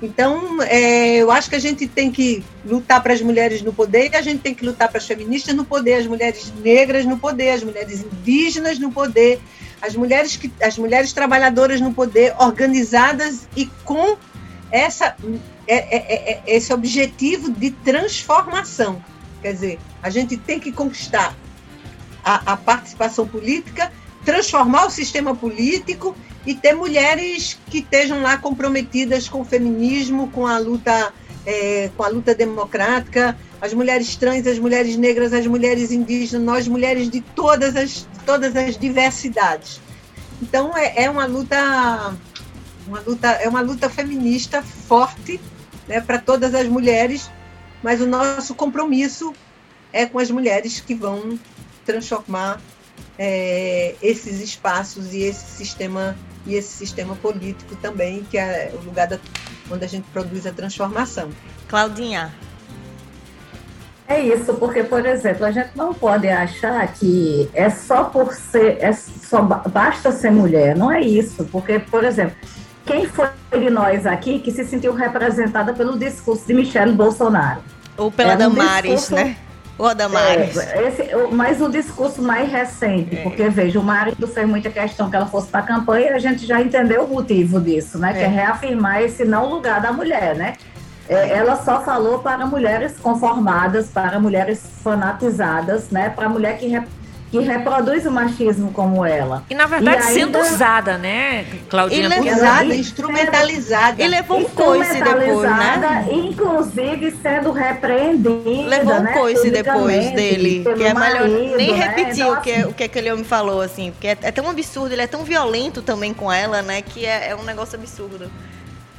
Então, é, eu acho que a gente tem que lutar para as mulheres no poder a gente tem que lutar para as feministas no poder, as mulheres negras no poder, as mulheres indígenas no poder, as mulheres, que, as mulheres trabalhadoras no poder, organizadas e com essa, é, é, é, é, esse objetivo de transformação. Quer dizer, a gente tem que conquistar a, a participação política, transformar o sistema político e ter mulheres que estejam lá comprometidas com o feminismo, com a luta, é, com a luta democrática, as mulheres trans, as mulheres negras, as mulheres indígenas, nós mulheres de todas as, todas as diversidades. Então é, é uma luta, uma luta, é uma luta feminista forte, né, para todas as mulheres, mas o nosso compromisso é com as mulheres que vão transformar é, esses espaços e esse sistema e esse sistema político também que é o lugar da, onde a gente produz a transformação. Claudinha, é isso, porque, por exemplo, a gente não pode achar que é só por ser, é só basta ser mulher. Não é isso, porque, por exemplo, quem foi de nós aqui que se sentiu representada pelo discurso de Michele Bolsonaro? Ou pela Era Damares, discurso, né? Ou a Damares. É, esse, mas o discurso mais recente, é. porque veja, o marido fez muita questão que ela fosse para a campanha e a gente já entendeu o motivo disso, né? É. Que é reafirmar esse não lugar da mulher, né? É, ela só falou para mulheres conformadas, para mulheres fanatizadas, né? Para mulher que, re, que reproduz o machismo como ela. E na verdade e ainda, sendo usada, né, Claudina? E usada, instrumentalizada. E levou um coice depois, né? Inclusive sendo repreendida. Levou um né, coice depois dele. Que é melhor marido, nem né? repetir então, o, que, assim, o que aquele homem falou, assim. Porque é, é, tão absurdo, ele é tão violento também com ela, né? Que é, é um negócio absurdo.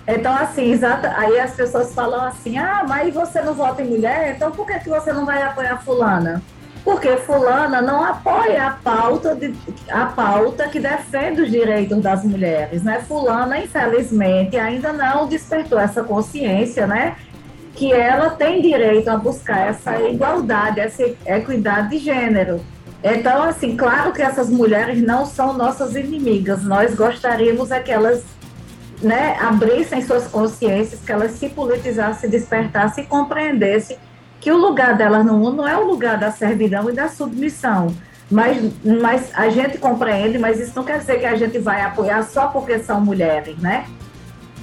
Então, assim, exata, aí as pessoas falam assim, ah, mas você não vota em mulher, então por que, que você não vai apoiar fulana? Porque fulana não apoia a pauta, de, a pauta que defende os direitos das mulheres, né? Fulana, infelizmente, ainda não despertou essa consciência, né? Que ela tem direito a buscar essa igualdade, essa equidade de gênero. Então, assim, claro que essas mulheres não são nossas inimigas. Nós gostaríamos é que elas né, abrissem suas consciências, que elas se politizassem, se despertassem e compreendessem que o lugar delas no mundo não é o lugar da servidão e da submissão. Mas, mas a gente compreende, mas isso não quer dizer que a gente vai apoiar só porque são mulheres, né?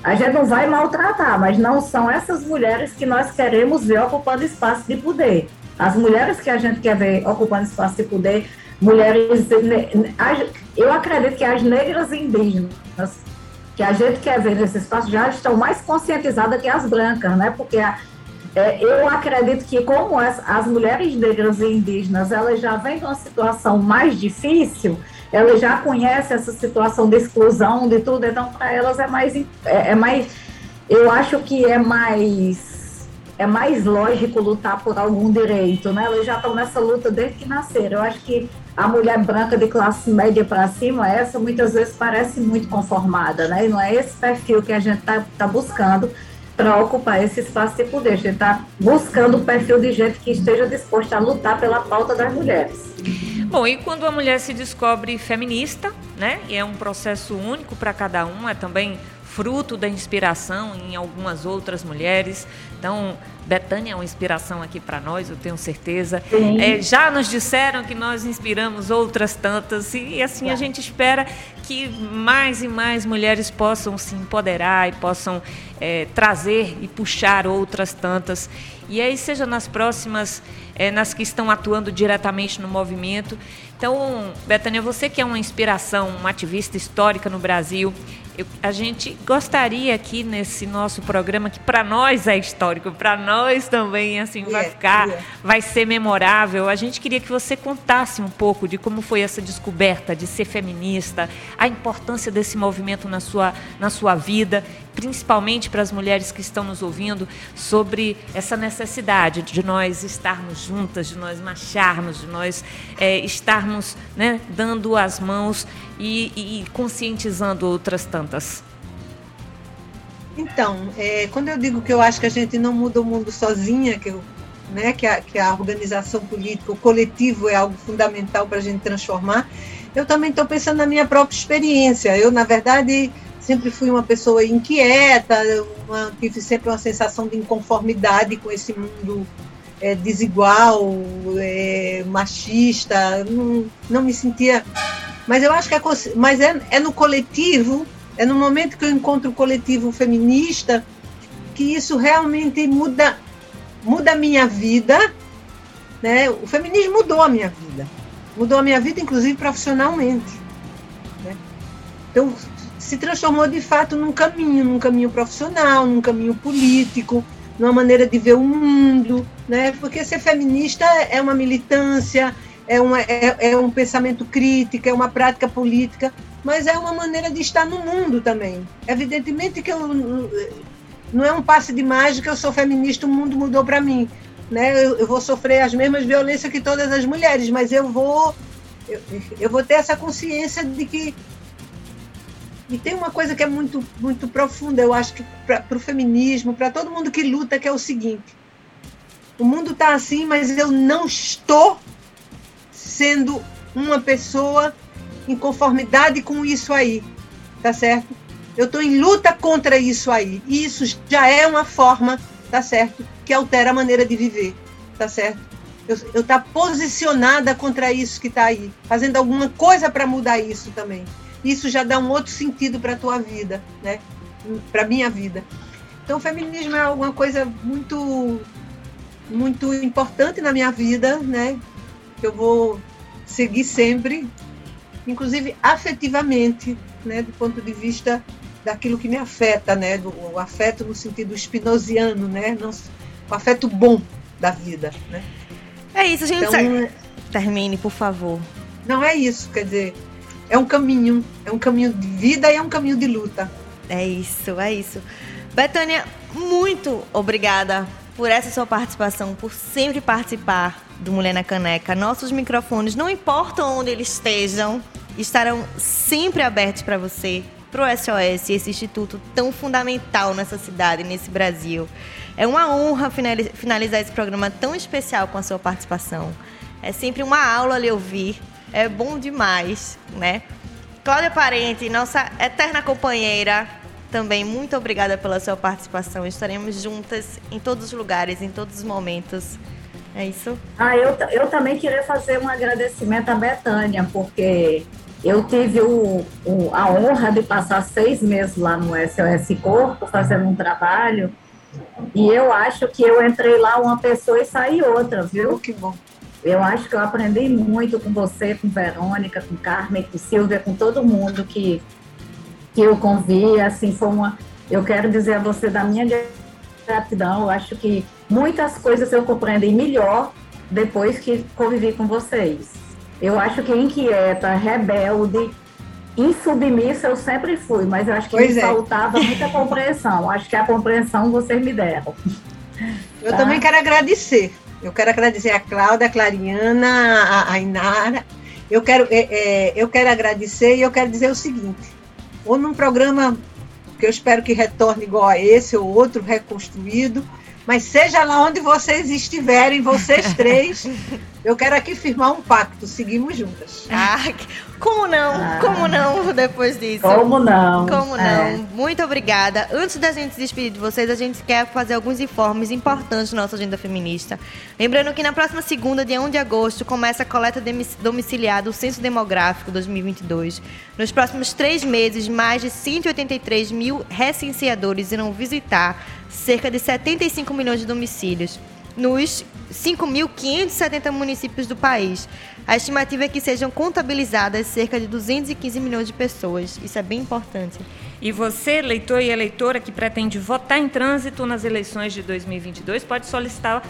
A gente não vai maltratar, mas não são essas mulheres que nós queremos ver ocupando espaço de poder. As mulheres que a gente quer ver ocupando espaço de poder, mulheres. Eu acredito que as negras indígenas, que a gente quer ver nesse espaço, já estão mais conscientizadas que as brancas, né? Porque é, eu acredito que como as, as mulheres negras e indígenas, elas já vêm de uma situação mais difícil, elas já conhecem essa situação de exclusão, de tudo, então para elas é mais, é, é mais, eu acho que é mais é mais lógico lutar por algum direito, né? Elas já estão nessa luta desde que nasceram. Eu acho que a mulher branca de classe média para cima, essa muitas vezes parece muito conformada, né? E não é esse perfil que a gente está tá buscando para ocupar esse espaço de poder. A gente está buscando o perfil de gente que esteja disposta a lutar pela pauta das mulheres. Bom, e quando a mulher se descobre feminista, né? E é um processo único para cada um, é também fruto da inspiração em algumas outras mulheres. Então, Betânia é uma inspiração aqui para nós, eu tenho certeza. É, já nos disseram que nós inspiramos outras tantas, e assim a gente espera que mais e mais mulheres possam se empoderar e possam é, trazer e puxar outras tantas. E aí, seja nas próximas, é, nas que estão atuando diretamente no movimento. Então, Betânia, você que é uma inspiração, uma ativista histórica no Brasil, eu, a gente gostaria aqui nesse nosso programa, que para nós é histórico, para nós também assim vai yeah, ficar, yeah. vai ser memorável. A gente queria que você contasse um pouco de como foi essa descoberta de ser feminista, a importância desse movimento na sua, na sua vida, principalmente para as mulheres que estão nos ouvindo, sobre essa necessidade de nós estarmos juntas, de nós marcharmos, de nós é, estarmos né, dando as mãos e, e conscientizando outras tantas? Então, é, quando eu digo que eu acho que a gente não muda o mundo sozinha, que, eu, né, que, a, que a organização política, o coletivo é algo fundamental para a gente transformar, eu também estou pensando na minha própria experiência. Eu, na verdade, sempre fui uma pessoa inquieta, uma, tive sempre uma sensação de inconformidade com esse mundo é, desigual, é, machista, não, não me sentia mas eu acho que mas é, é no coletivo, é no momento que eu encontro o coletivo feminista que isso realmente muda muda a minha vida, né? O feminismo mudou a minha vida, mudou a minha vida, inclusive profissionalmente. Né? Então se transformou de fato num caminho, num caminho profissional, num caminho político, numa maneira de ver o mundo, né? Porque ser feminista é uma militância, é, uma, é, é um pensamento crítico, é uma prática política, mas é uma maneira de estar no mundo também. Evidentemente que eu, não é um passe de mágica, eu sou feminista, o mundo mudou para mim. Né? Eu, eu, vou sofrer as mesmas violências que todas as mulheres, mas eu vou eu, eu vou ter essa consciência de que e tem uma coisa que é muito muito profunda, eu acho que para o feminismo, para todo mundo que luta, que é o seguinte: o mundo está assim, mas eu não estou sendo uma pessoa em conformidade com isso aí, tá certo? Eu estou em luta contra isso aí. E isso já é uma forma, tá certo? Que altera a maneira de viver, tá certo? Eu estar tá posicionada contra isso que está aí, fazendo alguma coisa para mudar isso também. Isso já dá um outro sentido para a tua vida, né? Para minha vida. Então, o feminismo é alguma coisa muito, muito importante na minha vida, né? Eu vou seguir sempre, inclusive afetivamente, né, do ponto de vista daquilo que me afeta, né, do o afeto no sentido espinosiano, né, não, o afeto bom da vida, né. É isso, a gente então, sabe. Termine, por favor. Não é isso, quer dizer, é um caminho, é um caminho de vida e é um caminho de luta. É isso, é isso. Betânia, muito obrigada por essa sua participação, por sempre participar do Mulher na Caneca. Nossos microfones, não importam onde eles estejam, estarão sempre abertos para você, para o SOS, esse instituto tão fundamental nessa cidade, nesse Brasil. É uma honra finalizar esse programa tão especial com a sua participação. É sempre uma aula lhe ouvir. É bom demais, né? Cláudia Parente, nossa eterna companheira, também muito obrigada pela sua participação. Estaremos juntas em todos os lugares, em todos os momentos. É isso? Ah, eu, eu também queria fazer um agradecimento à Betânia, porque eu tive o, o, a honra de passar seis meses lá no SOS Corpo, fazendo um trabalho, e eu acho que eu entrei lá uma pessoa e saí outra, viu? Que bom. Eu acho que eu aprendi muito com você, com Verônica, com Carmen, com Silvia, com todo mundo que, que eu convi. Assim, foi uma. Eu quero dizer a você da minha gratidão. Eu acho que muitas coisas eu compreendi melhor depois que convivi com vocês. Eu acho que inquieta, rebelde, insubmissa eu sempre fui, mas eu acho que pois me é. faltava muita compreensão. Acho que a compreensão vocês me deram. Eu tá? também quero agradecer. Eu quero agradecer a Cláudia, a Clariana, a, a Inara. Eu quero, é, é, eu quero agradecer e eu quero dizer o seguinte: ou num programa que eu espero que retorne igual a esse ou outro reconstruído, mas seja lá onde vocês estiverem, vocês três, eu quero aqui firmar um pacto. Seguimos juntas. Ah, como não? Ah, como não depois disso? Como não? Como não? É. Muito obrigada. Antes da gente se despedir de vocês, a gente quer fazer alguns informes importantes na nossa agenda feminista. Lembrando que na próxima segunda, dia 1 de agosto, começa a coleta domiciliar do Censo Demográfico 2022. Nos próximos três meses, mais de 183 mil recenseadores irão visitar cerca de 75 milhões de domicílios nos 5.570 municípios do país. A estimativa é que sejam contabilizadas cerca de 215 milhões de pessoas. Isso é bem importante. E você, eleitor e eleitora que pretende votar em trânsito nas eleições de 2022, pode solicitar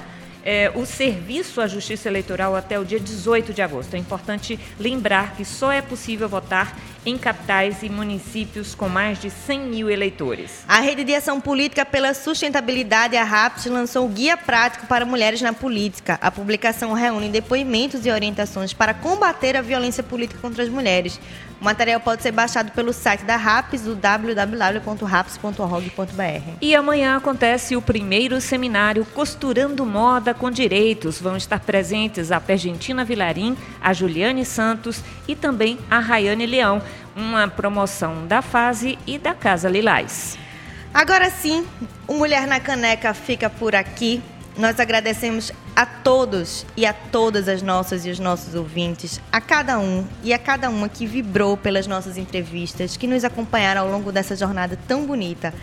é, o serviço à Justiça Eleitoral até o dia 18 de agosto. É importante lembrar que só é possível votar em capitais e municípios com mais de 100 mil eleitores. A Rede de Ação Política pela Sustentabilidade, a RAPS, lançou o Guia Prático para Mulheres na Política. A publicação reúne depoimentos e orientações para combater a violência política contra as mulheres. O material pode ser baixado pelo site da RAPS, do www.raps.org.br. E amanhã acontece o primeiro seminário Costurando Moda com Direitos. Vão estar presentes a Pergentina Vilarim, a Juliane Santos e também a Rayane Leão, uma promoção da Fase e da Casa Lilás. Agora sim, o Mulher na Caneca fica por aqui. Nós agradecemos a todos e a todas as nossas e os nossos ouvintes, a cada um e a cada uma que vibrou pelas nossas entrevistas, que nos acompanharam ao longo dessa jornada tão bonita.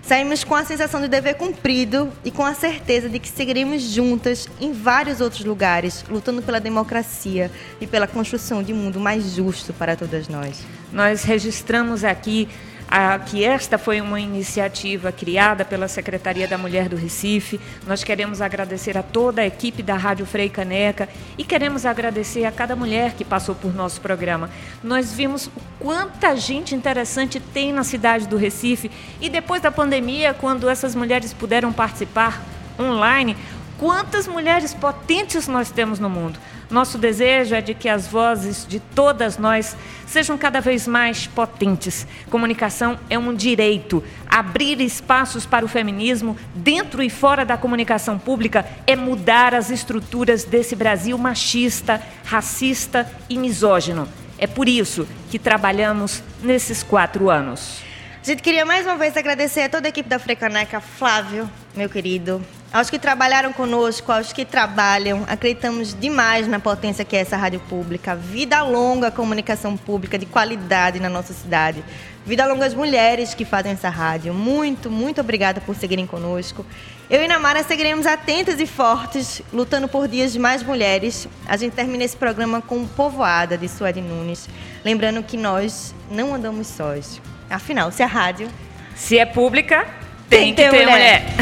Saímos com a sensação de dever cumprido e com a certeza de que seguiremos juntas em vários outros lugares, lutando pela democracia e pela construção de um mundo mais justo para todas nós. Nós registramos aqui a, que esta foi uma iniciativa criada pela Secretaria da Mulher do Recife. Nós queremos agradecer a toda a equipe da Rádio Frei Caneca e queremos agradecer a cada mulher que passou por nosso programa. Nós vimos quanta gente interessante tem na cidade do Recife e depois da pandemia, quando essas mulheres puderam participar online, quantas mulheres potentes nós temos no mundo. Nosso desejo é de que as vozes de todas nós sejam cada vez mais potentes. Comunicação é um direito. Abrir espaços para o feminismo dentro e fora da comunicação pública é mudar as estruturas desse Brasil machista, racista e misógino. É por isso que trabalhamos nesses quatro anos. A gente queria mais uma vez agradecer a toda a equipe da Frecaneca, Flávio, meu querido, aos que trabalharam conosco, aos que trabalham, acreditamos demais na potência que é essa rádio pública. Vida longa comunicação pública de qualidade na nossa cidade. Vida longa as mulheres que fazem essa rádio. Muito, muito obrigada por seguirem conosco. Eu e Namara seguiremos atentas e fortes, lutando por dias de mais mulheres. A gente termina esse programa com Povoada, de Suede Nunes. Lembrando que nós não andamos sós. Afinal, se a rádio... Se é pública, tem, tem que ter, ter mulher. mulher.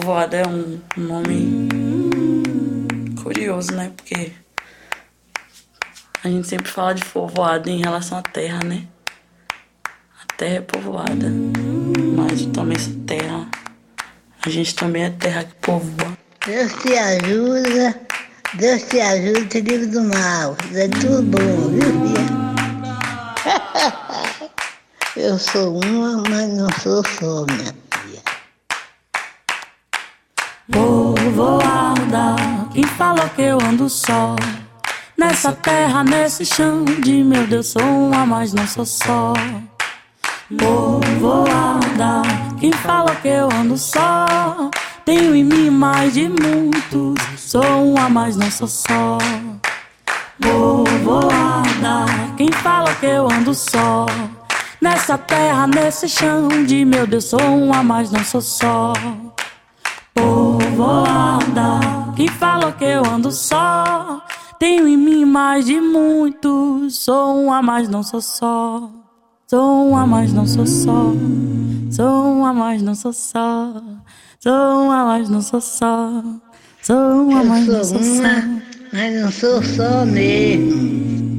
Povoada é um nome curioso, né? Porque a gente sempre fala de povoada em relação à terra, né? A terra é povoada, mas também essa terra, a gente também é terra que povoa. Deus te ajuda, Deus te ajuda, te livre do mal. É tudo bom, viu, filha? Eu sou uma, mas não sou só, minha. Povoada, quem falou que eu ando só? Nessa terra, nesse chão de meu Deus, sou uma, mas não sou só. Povoada, quem falou que eu ando só? Tenho em mim mais de muitos, sou uma, mas não sou só. Povoada, quem fala que eu ando só? Nessa terra, nesse chão de meu Deus, sou uma, mas não sou só. Povoada, quem fala que eu ando só? Tenho em mim mais de muitos, sou uma, mas não sou só. Sou uma, mas não sou só. Sou uma, mas não sou só. Sou uma, mas não sou só. Sou uma, mas não sou só. Mas não sou só mesmo.